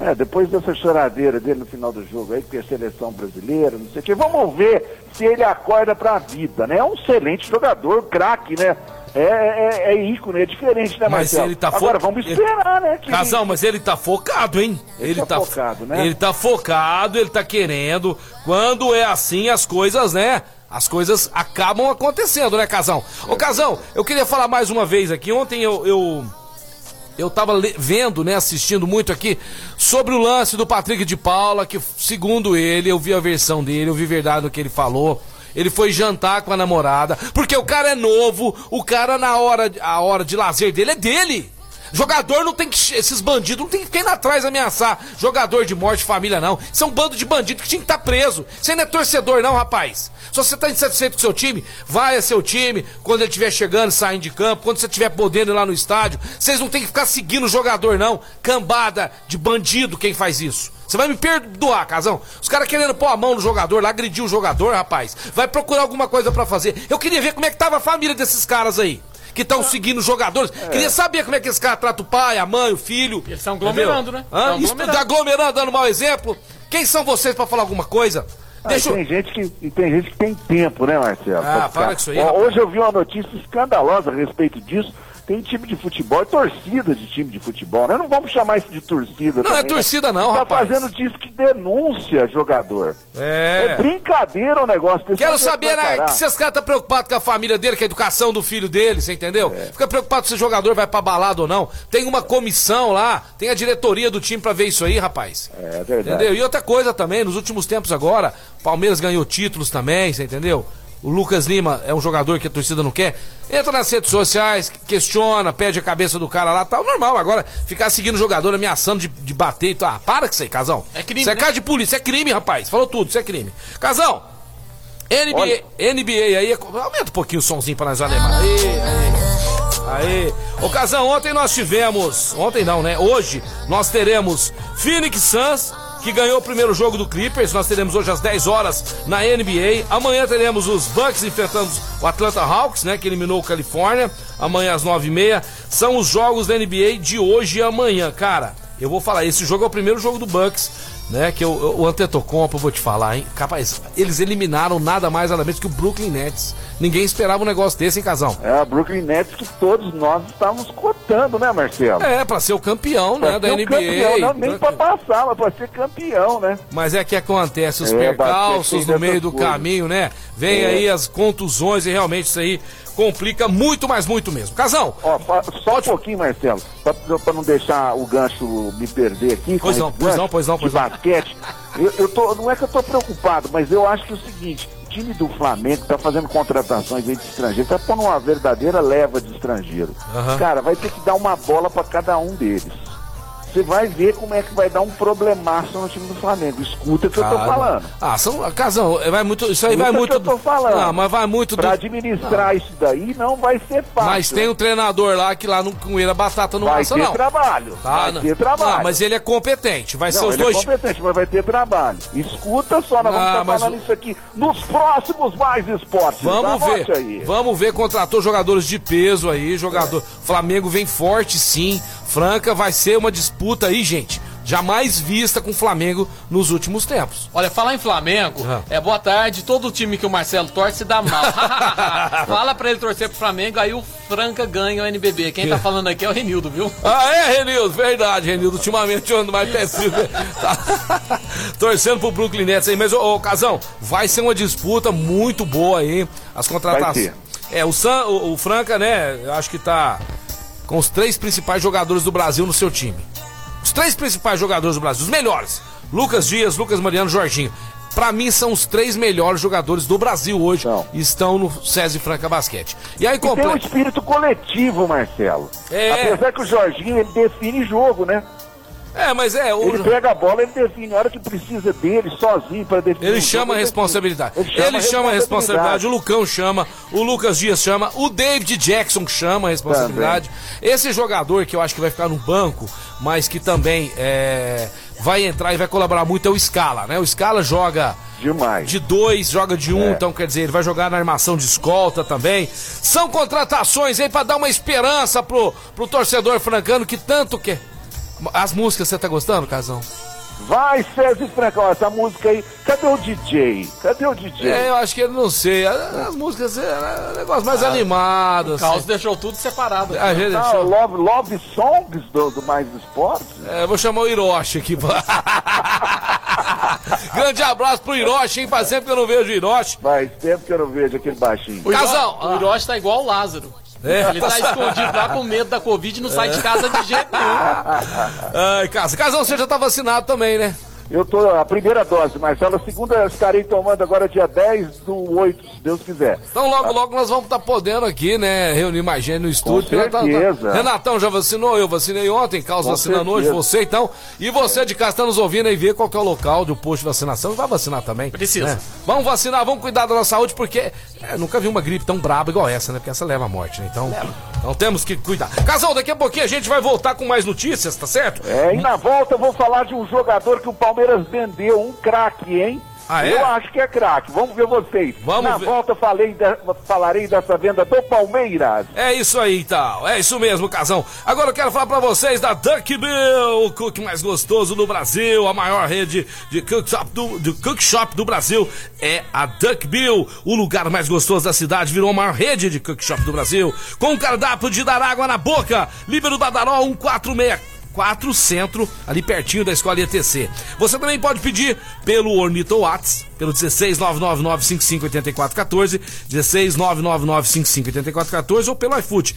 É, depois dessa choradeira dele no final do jogo aí, que é seleção brasileira, não sei o quê, vamos ver se ele acorda pra vida, né? É um excelente jogador, craque, né? É, é, é ícone, é diferente, né, Mas Marcelo? ele tá fo- Agora vamos esperar, né? que Casão, mas ele tá focado, hein? Ele tá focado, né? Ele tá focado, ele tá querendo. Quando é assim, as coisas, né? As coisas acabam acontecendo, né, Casão? Ô, Casão, eu queria falar mais uma vez aqui. Ontem eu. eu... Eu tava le- vendo, né, assistindo muito aqui sobre o lance do Patrick de Paula, que segundo ele, eu vi a versão dele, eu vi verdade no que ele falou. Ele foi jantar com a namorada, porque o cara é novo, o cara na hora, a hora de lazer dele é dele. Jogador não tem que. Esses bandidos não tem que indo atrás ameaçar jogador de morte, família, não. Isso é um bando de bandido que tinha que estar preso. Você não é torcedor, não, rapaz. Se você tá insatisfeito com seu time, vai a seu time. Quando ele estiver chegando, saindo de campo. Quando você estiver podendo ir lá no estádio. Vocês não tem que ficar seguindo o jogador, não. Cambada de bandido quem faz isso. Você vai me perdoar, casão. Os caras querendo pôr a mão no jogador, lá agredir o jogador, rapaz. Vai procurar alguma coisa pra fazer. Eu queria ver como é que tava a família desses caras aí. Que estão seguindo os jogadores. Queria saber como é que esse cara trata o pai, a mãe, o filho. Eles estão aglomerando, né? Hã? Tão Isso, aglomerando. aglomerando, dando mau exemplo. Quem são vocês pra falar alguma coisa? Ah, Deixa eu... tem, gente que, e tem gente que tem tempo, né, Marcelo? Ah, para com isso aí, Ó. Hoje eu vi uma notícia escandalosa a respeito disso. Tem time de futebol e torcida de time de futebol, né? Não vamos chamar isso de torcida. Não, é também, né? torcida não, tá rapaz. fazendo disso que denúncia jogador. É, É. brincadeira o negócio. pessoal Quero que saber, né, que se esse cara tá preocupado com a família dele, com a educação do filho dele, você entendeu? Fica preocupado se o jogador vai pra balada ou não. Tem uma comissão lá, tem a diretoria do time pra ver isso aí, rapaz. É verdade. Entendeu? E outra coisa também, nos últimos tempos agora, Palmeiras ganhou títulos também, você entendeu? O Lucas Lima é um jogador que a torcida não quer. Entra nas redes sociais, questiona, pede a cabeça do cara lá, tal. Normal, agora ficar seguindo o jogador, ameaçando de, de bater e tal. Ah, para com isso aí, Casão. É crime, Isso é né? cara de polícia, é crime, rapaz. Falou tudo, isso é crime. Casão, NBA, NBA aí, aumenta um pouquinho o somzinho pra nós alemães. Aí, aí. Aí. Ô, Casão, ontem nós tivemos. Ontem não, né? Hoje nós teremos Phoenix Suns, que ganhou o primeiro jogo do Clippers. Nós teremos hoje às 10 horas na NBA. Amanhã teremos os Bucks enfrentando o Atlanta Hawks, né? Que eliminou o Califórnia. Amanhã às 9h30. São os jogos da NBA de hoje e amanhã. Cara, eu vou falar, esse jogo é o primeiro jogo do Bucks. Né, que eu, o Antetokounmpo, eu vou te falar, hein? Capaz, eles eliminaram nada mais nada menos que o Brooklyn Nets. Ninguém esperava um negócio desse, hein, Casão? É a Brooklyn Nets que todos nós estávamos cotando, né, Marcelo? É, pra ser o campeão, Pra né, da NBA. campeão, não, nem pra passar, mas pra ser campeão, né? Mas é que acontece os É, percalços no meio do coisas. caminho, né? Vem É. aí as contusões e realmente isso aí complica muito, mas muito mesmo. Casão, Ó, só um pouquinho, Marcelo, pra, pra não deixar o gancho me perder aqui. Pois não, esse pois gancho não, pois não, pois não. basquete. Eu, eu tô, não é que eu tô preocupado, mas eu acho que é o seguinte, o time do Flamengo tá fazendo contratações de estrangeiro, tá pondo uma verdadeira leva de estrangeiro. Aham. Cara, vai ter que dar uma bola pra cada um deles. Você vai ver como é que vai dar um problemaço no time do Flamengo. Escuta o que eu tô Cara. falando. Ah, são, Casão, vai muito, isso aí Isso vai é que muito. eu tô falando. Não, mas vai muito do. Pra administrar isso daí não vai ser fácil. Mas tem um treinador lá que lá não com ele a batata não Vai ter não. trabalho. Tá, vai não. ter trabalho. Não, mas ele é competente. Vai ser Não, os ele dois. é competente, mas vai ter trabalho. Escuta só, nós Ah, vamos estar falando o- isso aqui nos próximos Mais Esportes. Vamos ver. Vamos ver, contratou jogadores de peso aí, jogador. Flamengo vem forte sim. Franca vai ser uma disputa aí, gente. jamais vista com o Flamengo nos últimos tempos. Olha, falar em Flamengo, Ah. é boa tarde. Todo time que o Marcelo torce se dá mal. Fala pra ele torcer pro Flamengo, aí o Franca ganha o NBB. Quem tá falando aqui é o Renildo, viu? Ah, é, Renildo? Verdade, Renildo. Ultimamente eu ando mais péssimo. Tá torcendo pro Brooklyn Nets aí. Mas, ô, ô, Casão, vai ser uma disputa muito boa aí. As contratações. É, o, San, o, o Franca, né, eu acho que tá com os três principais jogadores do Brasil no seu time. Os três principais jogadores do Brasil, os melhores. Lucas Dias, Lucas Mariano, Jorginho. Pra mim são os três melhores jogadores do Brasil hoje. Não. Estão no César Franca Basquete. E aí E tem um completa. espírito coletivo, Marcelo. É. Apesar que o Jorginho, ele define jogo, né? É, mas é. O... Ele pega a bola, ele define. A hora que precisa dele, sozinho, para definir. Ele chama a ele responsabilidade. define. Ele chama a responsabilidade, o Lucão chama, o Lucas Dias chama, o David Jackson chama a responsabilidade. Esse jogador que eu acho que vai ficar no banco, mas que também é, vai entrar e vai colaborar muito é o Scala, né? O Scala joga Demais. de dois, joga de um, É. então quer dizer, ele vai jogar na armação de escolta também. São contratações aí pra dar uma esperança pro, pro torcedor francano que tanto quer. As músicas, você tá gostando, Casão? Vai, César Francão, essa música aí. Cadê o DJ? Cadê o DJ? É, eu acho que ele não sei. As, as músicas é um negócio mais animado. O Assim. Caos deixou tudo separado. A gente Ah, deixou- love, love Songs do, do Mais Esportes? É, eu vou chamar o Hiroshi aqui. Grande abraço pro Hiroshi, hein? Faz tempo que eu não vejo o Hiroshi. Faz tempo que eu não vejo aquele baixinho. O Hiro- Casal, O Hiroshi tá igual o Lázaro. É. Ele tá escondido lá com medo da Covid e não sai de casa de jeito nenhum. Ai, Casa. Casão, você já tá vacinado também, né? Eu tô a primeira dose, Marcelo. A segunda eu estarei tomando agora dia 10 do 8, se Deus quiser. Então logo, logo nós vamos estar podendo aqui, né? Reunir mais gente no estúdio. Com certeza. Renatão já vacinou, eu vacinei ontem, Carlos Com vacinando hoje, certeza. você então. E você de casa está nos ouvindo aí, ver qual que é o local do posto de vacinação. Vai vacinar também. Precisa. né? Vamos vacinar, vamos cuidar da nossa saúde, porque é, nunca vi uma gripe tão braba igual essa, né? Porque essa leva à morte, né? Então, então temos que cuidar. Casal, daqui a pouquinho a gente vai voltar com mais notícias, tá certo? É, e na volta eu vou falar de um jogador que o Palmeiras vendeu, um craque, hein? Ah, é? Eu acho que é craque. Vamos ver vocês. Vamos na ver. volta eu falei falarei dessa venda do Palmeiras. É isso aí, então. É isso mesmo, Casão. Agora eu quero falar pra vocês da Duck Bill, o cookie mais gostoso do Brasil, a maior rede de cookshop do, de cookshop do Brasil é a Duck Bill. O lugar mais gostoso da cidade virou a maior rede de cookshop do Brasil, com um cardápio de dar água na boca. Líbero Badaró 146. 4 Centro, ali pertinho da escola ITC. Você também pode pedir pelo Ornito Whats, pelo 16999558414, 16999558414 ou pelo iFood.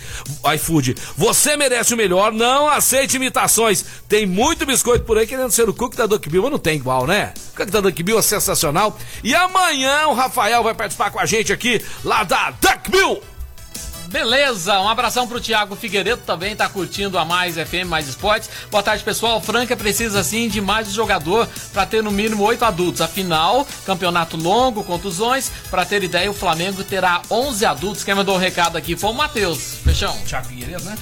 iFood. Você merece o melhor, não aceite imitações. Tem muito biscoito por aí querendo ser o cookie da Duck Bill, mas não tem igual, né? O cookie da Duck Bill é sensacional. E amanhã o Rafael vai participar com a gente aqui, lá da Duck Bill. Beleza, um abração pro Thiago Figueiredo também, tá curtindo a Mais FM, Mais Esportes. Boa tarde, pessoal. Franca precisa sim de mais um jogador para ter no mínimo oito adultos. Afinal, campeonato longo, contusões. Para ter ideia, o Flamengo terá 11 adultos. Quem mandou o recado aqui foi o Matheus. Fechão. Thiago Figueiredo, né?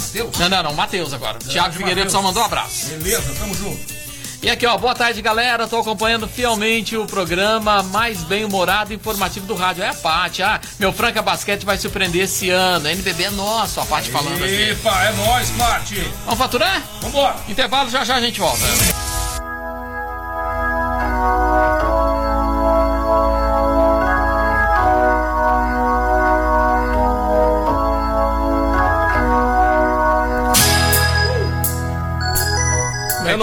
Matheus? Não, não, não, Matheus agora. Thiago Figueiredo só mandou um abraço. Beleza, tamo junto. E aqui, ó, boa tarde, galera. Tô acompanhando fielmente o programa mais bem-humorado e informativo do rádio. É a Paty. Ah, meu Franca Basquete vai surpreender esse ano. NBB é nosso, a Paty falando aqui. Epa, é nóis, Mate. Vamos faturar? Vambora. Intervalo, já já a gente volta.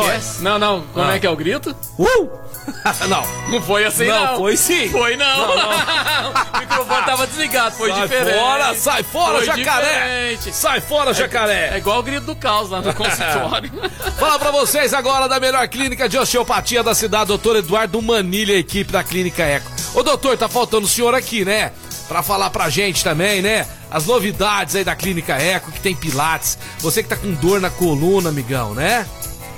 É que nóis. Não, não, como Ah. é que é o grito? Uh! não. Não foi assim, não. Não, foi sim. Foi não. o microfone tava desligado, foi sai diferente. fora, sai fora, Foi jacaré! diferente. Sai fora, É jacaré! igual o grito do caos lá no consultório. Fala pra vocês agora da melhor clínica de osteopatia da cidade, doutor Eduardo Manilha, equipe da Clínica Eco. Ô doutor, tá faltando o senhor aqui, né? Pra falar pra gente também, né? As novidades aí da Clínica Eco, que tem pilates. Você que tá com dor na coluna, amigão, né?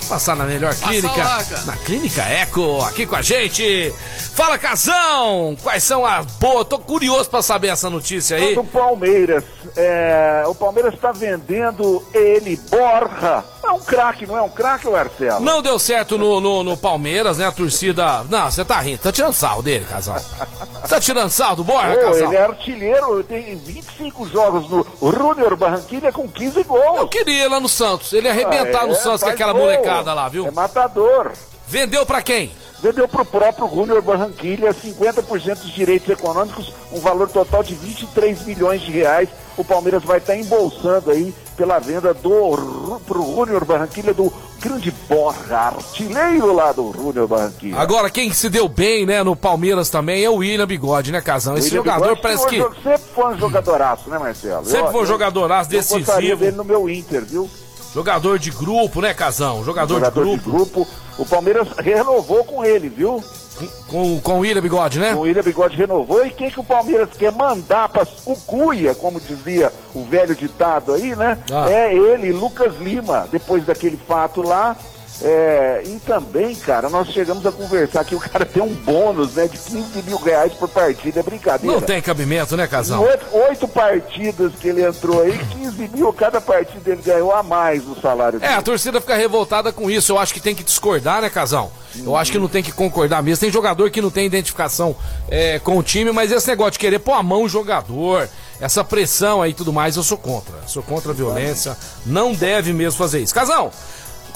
Passar na melhor clínica, lá, na Clínica Eco, aqui com a gente. Fala, Casão! Quais são as boas? Tô curioso pra saber essa notícia aí. Do Palmeiras. É, o Palmeiras está vendendo ele, Borja. É um craque, não é um craque, Marcelo? Não deu certo no, no, no Palmeiras, né? A torcida. Não, você tá rindo, tá tirando sal dele, casal. tá tirando sal do Borja, casal? ele é artilheiro, tem 25 jogos no Júnior Barranquilha com 15 Eu gols. queria lá no Santos. Ele arrebentar Ah, no é, Santos com faz aquela gol. molecada lá, viu? É matador. Vendeu pra quem? Vendeu pro próprio Júnior Barranquilha 50% dos direitos econômicos, um valor total de 23 milhões de reais. O Palmeiras vai estar embolsando aí pela venda do pro Júnior Barranquilha do grande Borja, artilheiro lá do Júnior Barranquilha. Agora, quem se deu bem, né, no Palmeiras também é o William Bigode, né, Casão? Esse William jogador Bigode parece que jo- Sempre foi um jogadoraço, né, Marcelo? sempre Eu- foi um eu- jogadoraço Eu decisivo, dele no meu Inter, viu? jogador de grupo, né, Casão? Jogador, Jogador de de grupo, grupo. O Palmeiras renovou com ele, viu? Com, com o William Bigode, né? O William Bigode renovou. E quem que o Palmeiras quer mandar para o cuia, como dizia o velho ditado aí, né? Ah. É ele, Lucas Lima, depois daquele fato lá. É, e também, cara, nós chegamos a conversar que o cara tem um bônus, né, de 15 mil reais por partida, é brincadeira. Não tem cabimento, né, Casão? oito, oito partidas que ele entrou aí, 15 mil, cada partida ele ganhou a mais no salário É, a torcida fica revoltada com isso. Eu acho que tem que discordar, né, Casão? Eu acho que não tem que concordar mesmo. Tem jogador que não tem identificação é, com o time, mas esse negócio de querer pôr a mão no jogador, essa pressão aí e tudo mais, eu sou contra. Sou contra a violência. Não deve mesmo fazer isso. Casão,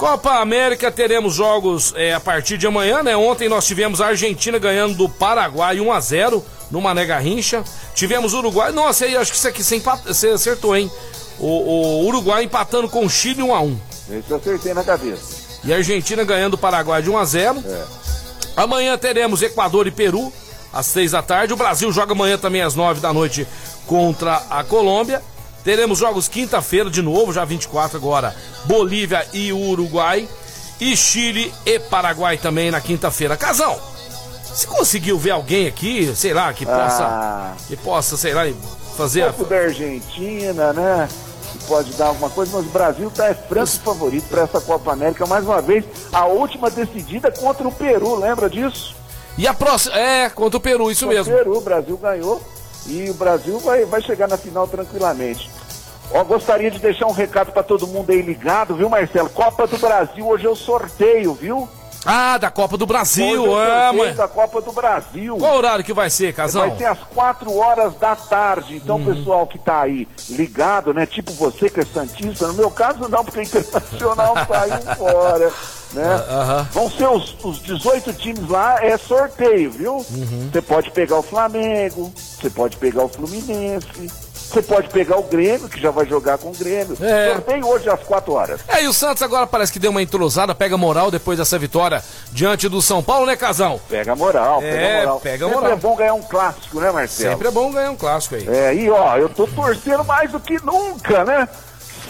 Copa América teremos jogos é, a partir de amanhã, né? Ontem nós tivemos a Argentina ganhando do Paraguai 1 a 0 no Mané Garrincha. Tivemos o Uruguai. Nossa, aí acho que isso aqui você, empat... você acertou, hein? O, o Uruguai empatando com o Chile 1 a 1 Esse eu acertei na cabeça. e a Argentina ganhando o Paraguai de 1 a 0. Amanhã teremos Equador e Peru às 6 da tarde. O Brasil joga amanhã também às 9 da noite contra a Colômbia. Teremos jogos quinta-feira de novo, já 24 agora. Bolívia e Uruguai. E Chile e Paraguai também na quinta-feira. Casão, você conseguiu ver alguém aqui, sei lá, que possa, Ah. que possa, sei lá, fazer a... pouco da Argentina, né? Que pode dar alguma coisa, mas o Brasil tá é franco favorito para essa Copa América. Mais uma vez, a última decidida contra o Peru, lembra disso? E a próxima, é, contra o Peru, isso O mesmo. Peru, o Brasil ganhou e o Brasil vai, vai chegar na final tranquilamente. Ó, gostaria de deixar um recado para todo mundo aí ligado, viu, Marcelo? Copa do Brasil, hoje é o sorteio, viu? Ah, da Copa do Brasil, é o sorteio mãe. da Copa do Brasil. Qual horário que vai ser, Casão? Vai ser às 4 horas da tarde. Então, Uhum. pessoal que tá aí ligado, né? Tipo você que é Santista, no meu caso não, porque o Internacional saiu fora. Né? Ah, aham. Vão ser os, os 18 times lá, é sorteio, viu? Uhum. Você pode pegar o Flamengo, você pode pegar o Fluminense, você pode pegar o Grêmio, que já vai jogar com o Grêmio. É. Sorteio hoje às 4 horas. É, e o Santos agora parece que deu uma entrosada, pega moral depois dessa vitória diante do São Paulo, né, Casão? Pega moral, É, pega moral. pega Sempre moral. é bom ganhar um clássico, né, Marcelo? Sempre é bom ganhar um clássico aí. É, e ó, eu tô torcendo mais do que nunca, né?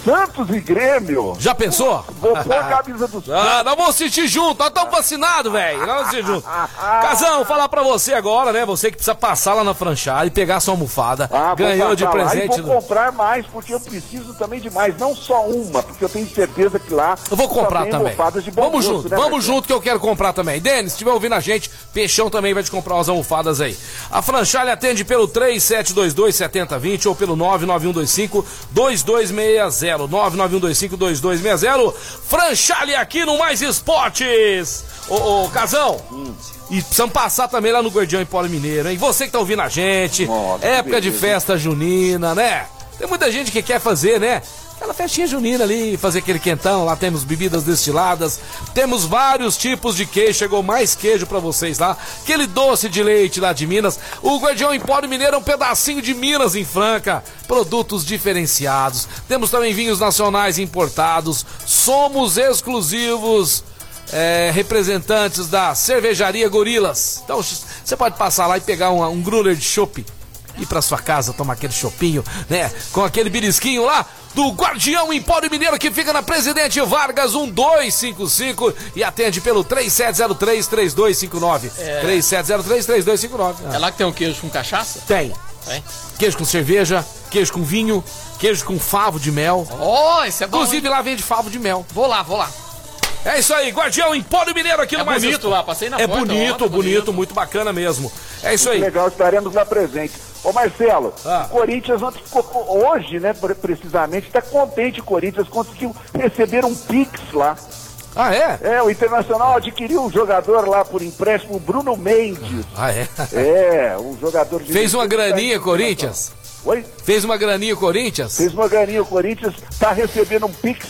Santos e Grêmio. Já pensou? Vou pôr a camisa do Santos. Ah, nós vamos assistir junto, nós estamos vacinados, velho. Nós vamos assistir junto. Casão, falar pra você agora, né? Você que precisa passar lá na franchise e pegar sua almofada. Ah, ganhou de passar lá presente. E do- vou comprar mais, porque eu preciso também de mais. Não só uma, porque eu tenho certeza que lá. Eu vou comprar também. Vamos gosto, junto, né, vamos junto que eu quero comprar também. Denis, se estiver ouvindo a gente, Peixão também vai te comprar umas almofadas aí. A Franchale atende pelo 3722-7020 ou pelo 99125-2260. 99125-2260. Franchale aqui no Mais Esportes. Ô, ô Casão. E precisamos passar também lá no Gordião em Polo Mineiro, hein? Você que tá ouvindo a gente, Nossa, época de beleza. festa junina, né? Tem muita gente que quer fazer, né? Aquela festinha junina ali, fazer aquele quentão, lá temos bebidas destiladas, temos vários tipos de queijo, chegou mais queijo pra vocês lá, aquele doce de leite lá de Minas, o Guardião Empório Mineiro é um pedacinho de Minas em Franca, produtos diferenciados, temos também vinhos nacionais importados, somos exclusivos é, representantes da cervejaria Gorilas. Então você pode passar lá e pegar um, um gruner de chopp ir pra sua casa tomar aquele chopinho, né? Com aquele birisquinho lá do Guardião Empório Mineiro que fica na Presidente Vargas 1255 e atende pelo 3703-3259. 3703-3259. É lá que tem um queijo com cachaça? Tem. Tem. Queijo com cerveja, queijo com vinho, queijo com favo de mel. Oh, esse é bom. Inclusive hein? lá vende favo de mel. Vou lá, vou lá. É isso aí, Guardião Empório Mineiro aqui É no Mais bonito lá, passei na É porta bonito, ontem, bonito, bonito. muito bacana mesmo. É isso aí. Legal, estaremos lá presente. Ô Marcelo, Ah. o Corinthians ontem ficou, hoje, né, pre- precisamente, está contente o Corinthians, conseguiu receber um Pix lá. Ah, é? É, o Internacional adquiriu um jogador lá por empréstimo, o Bruno Mendes. Ah, é? É, um jogador de. Fez uma graninha, Corinthians? Oi? Fez uma graninha, Corinthians? Fez uma graninha, o Corinthians está recebendo um Pix.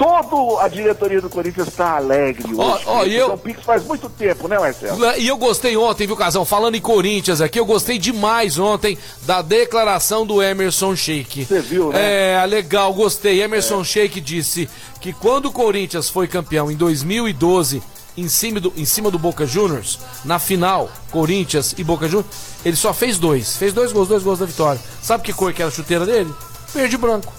Toda a diretoria do Corinthians está alegre hoje. ó, e eu- Um Pix faz muito tempo, né, Marcelo? E eu gostei ontem, viu, Casão? Falando em Corinthians aqui, eu gostei demais ontem da declaração do Emerson Sheik. Você viu, né? É, legal, gostei. Emerson Sheik disse que quando o Corinthians foi campeão em 2012, em cima do, em cima do Boca Juniors, na final, Corinthians e Boca Juniors, ele só fez dois. Fez dois gols, dois gols da vitória. Sabe que cor que era a chuteira dele? Verde e branco.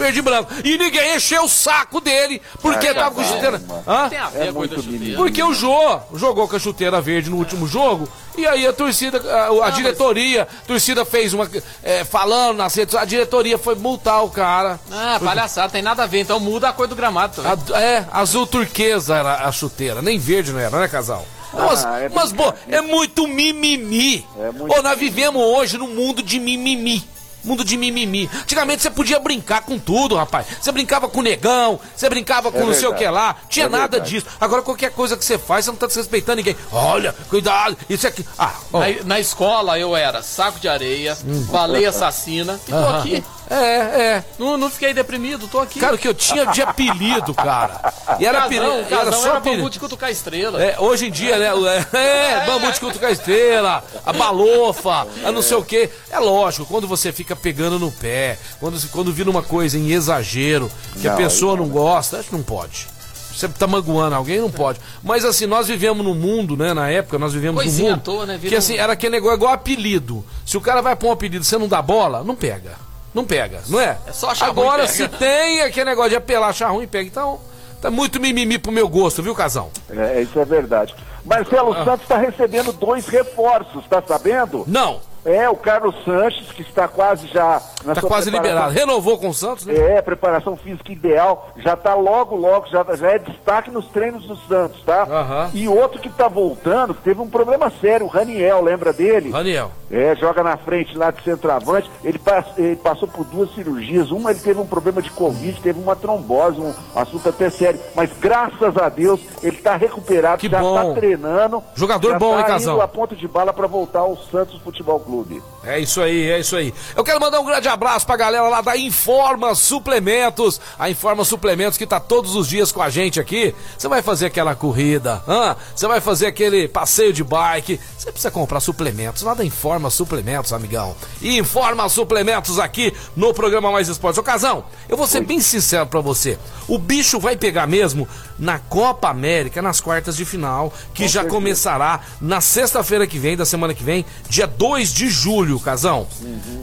Verde e branco. E ninguém encheu o saco dele porque É, tava com chuteira. Hã? É muito chuteira. Porque o Jô jogou com a chuteira verde no último jogo, e aí a torcida, a, a diretoria, a torcida fez uma. é, falando nas redes, a diretoria foi multar o cara. Ah, palhaçada, tem nada a ver, então muda a cor do gramado também. A- é, azul turquesa era a chuteira, nem verde não era, né, casal? Mas, é mas pô, é muito mimimi. É muito Ô, nós vivemos hoje num mundo de mimimi. Mundo de mimimi. Antigamente você podia brincar com tudo, rapaz. Você brincava com negão, você brincava com não sei o que lá. Tinha É nada verdade. disso. Agora qualquer coisa que você faz, você não tá desrespeitando ninguém. Olha, cuidado, isso aqui. Ah. Na, na escola eu era saco de areia, baleia assassina e tô Aham. aqui. É, é. Não, não fiquei deprimido, tô aqui. Cara, o que eu tinha de apelido, cara. E era apelido. Era casão só era apelido. bambu de cutucar estrela. É, hoje em dia, né? É, é, bambu de cutucar estrela, a balofa, a não sei o quê. É lógico, quando você fica pegando no pé, quando, quando vira uma coisa em exagero, que a Não, pessoa não gosta, acho que não pode. Você tá magoando alguém, não pode. Mas assim, nós vivemos num mundo, né? Na época, nós vivemos num Coisinha mundo. à toa, né? Vira Que assim, um- era aquele negócio igual apelido. Se o cara vai pôr um apelido e você não dá bola, não pega. Não pega, não é? É só achar Agora, ruim, se pega. tem aquele negócio de apelar, achar ruim, pega. Então, tá muito mimimi pro meu gosto, viu, casão? É, isso é verdade. Marcelo Ah. Santos está recebendo dois reforços, tá sabendo? Não. É, o Carlos Sanches, que está quase já na Tá sua quase liberado. Renovou com o Santos, né? É, preparação física ideal, já tá logo, logo, já, já é destaque nos treinos do Santos, tá? Aham. E outro que tá voltando, que teve um problema sério, o Raniel, lembra dele? Raniel. É, joga na frente lá de centroavante. Ele, pass- ele passou por duas cirurgias. Uma, ele teve um problema de Covid, teve uma trombose, um assunto até sério. Mas graças a Deus, ele está recuperado, Que já está treinando. Jogador bom, tá hein, indo a ponto de bala para voltar ao Santos Futebol Clube. É isso aí, é isso aí. Eu quero mandar um grande abraço pra galera lá da Informa Suplementos. A Informa Suplementos que tá todos os dias com a gente aqui. Você vai fazer aquela corrida, hã? Você vai fazer aquele passeio de bike. Você precisa comprar suplementos lá da Informa Suplementos, amigão. E Informa Suplementos aqui no programa Mais Esportes. Ô, Casão, eu vou ser bem sincero pra você. O bicho vai pegar mesmo na Copa América, nas quartas de final, que já certeza. começará na sexta-feira que vem, da semana que vem, dia 2 de julho, Casão.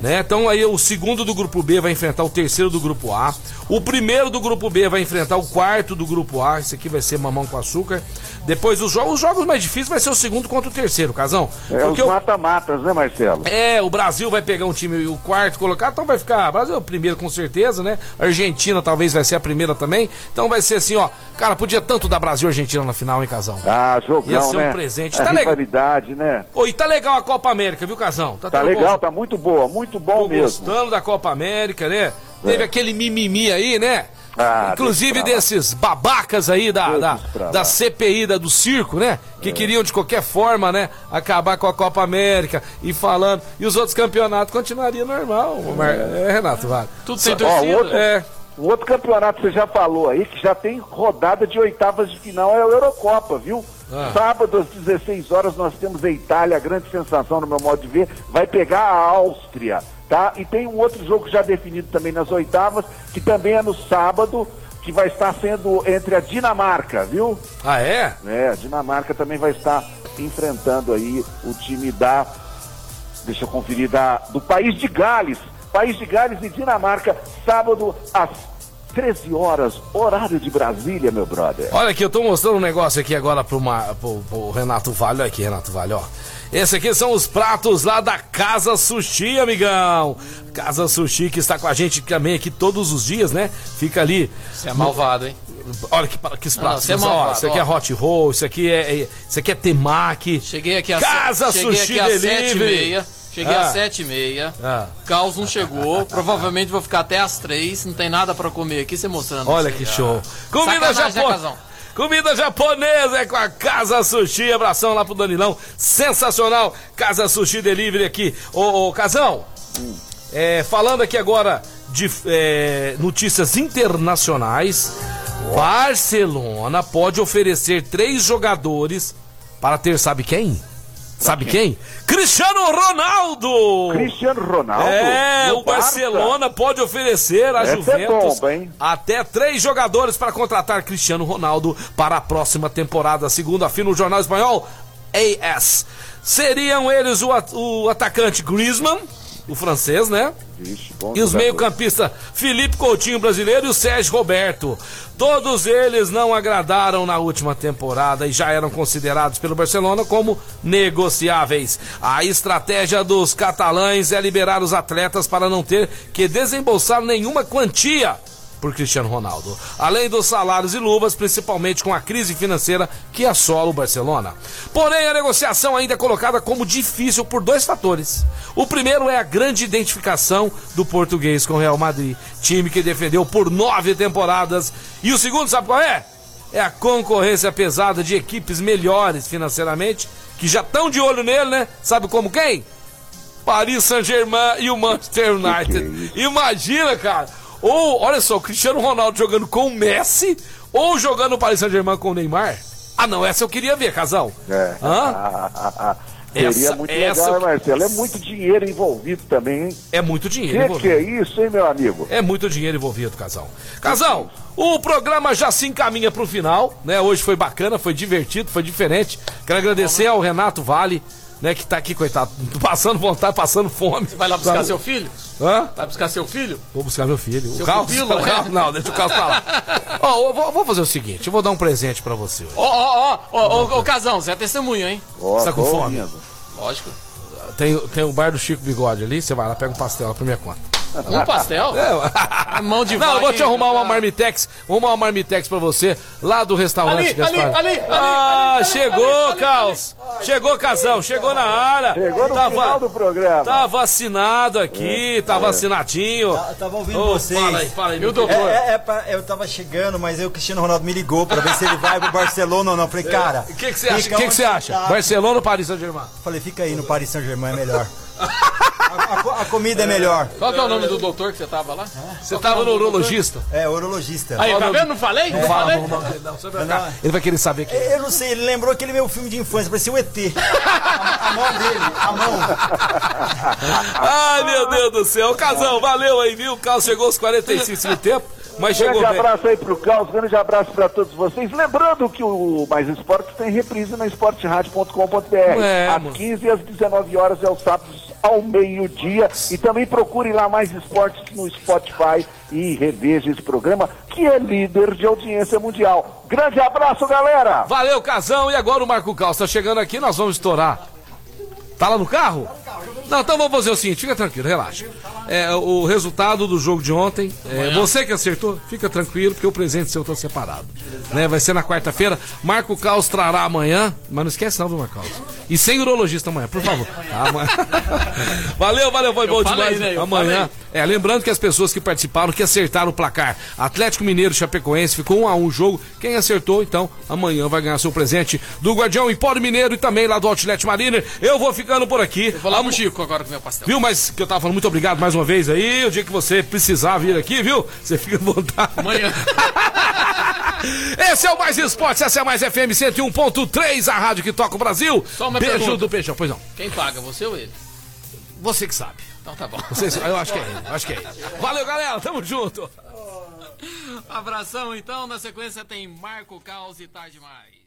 Né? Então aí o segundo do grupo B vai enfrentar o terceiro do grupo A. O primeiro do grupo B vai enfrentar o quarto do grupo A. Esse aqui vai ser mamão com açúcar. Depois os jogos, os jogos mais difíceis vai ser o segundo contra o terceiro, Casão. É Porque os o- mata-matas, né, Marcelo? é, o Brasil vai pegar um time, o quarto colocado, então vai ficar. Brasil é o primeiro com certeza, né? A Argentina talvez vai ser a primeira também. Então vai ser assim, ó. Cara, podia tanto dar Brasil e Argentina na final, hein, Casão? Ah, jogão, Ia ser um né? presente. A Tá legal. rivalidade, né? Ô, e tá legal a Copa América, viu, Casão? Tá tudo legal, bom? tá muito boa, muito bom Tô mesmo. gostando da Copa América, né? Teve aquele mimimi aí, né? Ah, Inclusive desses babacas aí da, da. É. da CPI da, do circo, né? Que queriam de qualquer forma, né? Acabar com a Copa América e falando. E os outros campeonatos continuariam normal. Mar- É, Renato, vale. Tudo sem Ó, torcida. outro- É. O outro campeonato que você já falou aí, que já tem rodada de oitavas de final, é a Eurocopa, viu? Ah. Sábado às 16 horas nós temos a Itália, a grande sensação no meu modo de ver, vai pegar a Áustria, tá? E tem um outro jogo já definido também nas oitavas, que também é no sábado, que vai estar sendo entre a Dinamarca, viu? Ah, é? É, a Dinamarca também vai estar enfrentando aí o time da. Deixa eu conferir, da, do país de Gales. País de Gales e Dinamarca, sábado às 13 horas, horário de Brasília, meu brother. Olha aqui, eu tô mostrando um negócio aqui agora pro, Ma- pro- pro Renato Vale. Olha aqui, Renato Vale, ó. Esse aqui são os pratos lá da Casa Sushi, amigão. Casa Sushi que está com a gente também aqui todos os dias, né? Fica ali. Você é malvado, hein? Olha que, que Não, pratos. você é ó, malvado, isso aqui é hot roll, isso aqui é, é- isso aqui é temaki. Cheguei aqui às Casa cheguei Sushi aqui às Delivery. Cheguei Ah. às sete e meia. Ah. Caos não chegou. Provavelmente vou ficar até às três. Não tem nada pra comer aqui, você mostrando. Olha que show. Comida né, japonesa. Comida japonesa é com a Casa Sushi. Abração lá pro Danilão. Sensacional. Casa Sushi Delivery aqui. Ô, ô Casão, é, falando aqui agora de é, notícias internacionais. Barcelona pode oferecer três jogadores para ter, sabe quem? Sabe quem? Cristiano Ronaldo! Cristiano Ronaldo. É, o Barcelona pode oferecer a Essa é Juventus bomba, hein? até três jogadores para contratar Cristiano Ronaldo para a próxima temporada, segundo afirma o jornal espanhol AS. Seriam eles o, o atacante Griezmann, o francês, né? Vixe, E os meio-campistas Felipe Coutinho brasileiro e o Sérgio Roberto. Todos eles não agradaram na última temporada e já eram considerados pelo Barcelona como negociáveis. A estratégia dos catalães é liberar os atletas para não ter que desembolsar nenhuma quantia por Cristiano Ronaldo, além dos salários e luvas, principalmente com a crise financeira que assola o Barcelona. Porém, a negociação ainda é colocada como difícil por dois fatores. O primeiro é a grande identificação do português com o Real Madrid, time que defendeu por nove temporadas. E o segundo, sabe qual é? É a concorrência pesada de equipes melhores financeiramente, que já estão de olho nele, né? Sabe como quem? Paris Saint-Germain e o Manchester United. Imagina, cara. Ou, olha só, o Cristiano Ronaldo jogando com o Messi ou jogando o Paris Saint-Germain com o Neymar. Ah, não, essa eu queria ver, casal. É. Hã? Seria Essa- muito essa legal, né, Marcelo? É muito dinheiro envolvido também, hein? É muito dinheiro O que, envolvido. que é isso, hein, meu amigo? É muito dinheiro envolvido, casal. Casal, o programa já se encaminha pro final, né? Hoje foi bacana, foi divertido, foi diferente. Quero agradecer ao Renato Vale, né, que tá aqui, coitado, passando vontade, passando fome. Vai lá buscar seu filho? Hã? Vai buscar seu filho? Vou buscar meu filho. Seu o Carlos, pupilo, o é? Carlos- não, deixa o Carlos pra lá. Ó, eu vou, vou fazer o seguinte, eu vou dar um presente pra você hoje. Ó, ó, ó, ó, ô, ô, Casão, você é testemunha, hein? Ó, Você tá com fome? ouvindo. Lógico. Tem, tem o bar do Chico Bigode ali, você vai lá, pega um pastel lá pra minha conta. Um pastel? A mão de Não, eu vou te arrumar uma marmitex, vou arrumar uma marmitex pra você, lá do restaurante Ali, Gaspar. ali, ali, ali, Ah, ali, chegou, Caos. Chegou, Casão, chegou na área. Chegou no tá, final do programa. Tá vacinado aqui, tá vacinadinho. Eu tava ouvindo Ô, vocês. Fala aí, fala aí, Viu, meu doutor? É, é, é pra- eu tava chegando, mas aí o Cristiano Ronaldo me ligou pra ver se ele vai pro Barcelona ou não. Falei, cara. O que que você acha? O que que você acha? tá. Barcelona ou Paris Saint-Germain? Falei, fica aí no Paris Saint-Germain, é melhor. A, a a comida é melhor. Qual que é o nome do doutor que você tava lá? Você tava no urologista? É, urologista. Aí, tá vendo? Não falei? Não Fala, falei? não, não, não, você vai ficar- Ele vai querer saber quem. Eu não sei, ele lembrou aquele meu filme de infância, parecia o ET. A, a mão dele, a mão. Ai, meu Deus do céu. Casão, valeu aí, viu? O Carlos chegou aos 45 do tempo, mas chegou Grande bem. abraço aí pro Carlos, grande abraço pra todos vocês. Lembrando que o Mais Esportes tem reprise na esporteradio.com.br. É, às mano. 15 e às 19 horas é o sábados ao meio-dia. E também procure lá Mais Esportes no Spotify e reveja esse programa, que é líder de audiência mundial. Grande abraço, galera! Valeu, Casão. E agora o Marco tá chegando aqui, nós vamos estourar. Tá lá no carro? Não, então vamos fazer o seguinte, fica tranquilo, relaxa. É, o resultado do jogo de ontem, é, você que acertou, fica tranquilo, porque o presente seu tá separado. Né? Vai ser na quarta-feira. Marco Caos trará amanhã, mas não esquece não, viu, Marco Caos? E sem urologista amanhã, por favor. Tá, amanhã. valeu, valeu, foi bom demais. né? Amanhã. É, lembrando que as pessoas que participaram, que acertaram o placar, Atlético Mineiro Chapecoense, ficou um a um o jogo. Quem acertou, então, amanhã vai ganhar seu presente do Guardião Empório Mineiro e também lá do Outlet Mariner. Eu vou ficando por aqui. Vou pro Chico agora com meu pastel. Viu, mas que eu tava falando, muito obrigado mais uma vez aí. O dia que você precisar vir aqui, viu? Você fica à vontade. Amanhã. Esse é o Mais Esportes, essa é a Mais FM 101.3, a rádio que toca o Brasil. Só uma Beijo pergunta. do Peixão, pois não. Quem paga, você ou ele? Você que sabe. Então tá bom. Você, eu acho que é ele, acho que é ele. Valeu, galera, tamo junto. Abração então, na sequência tem Marco Caos e Tarde Mais.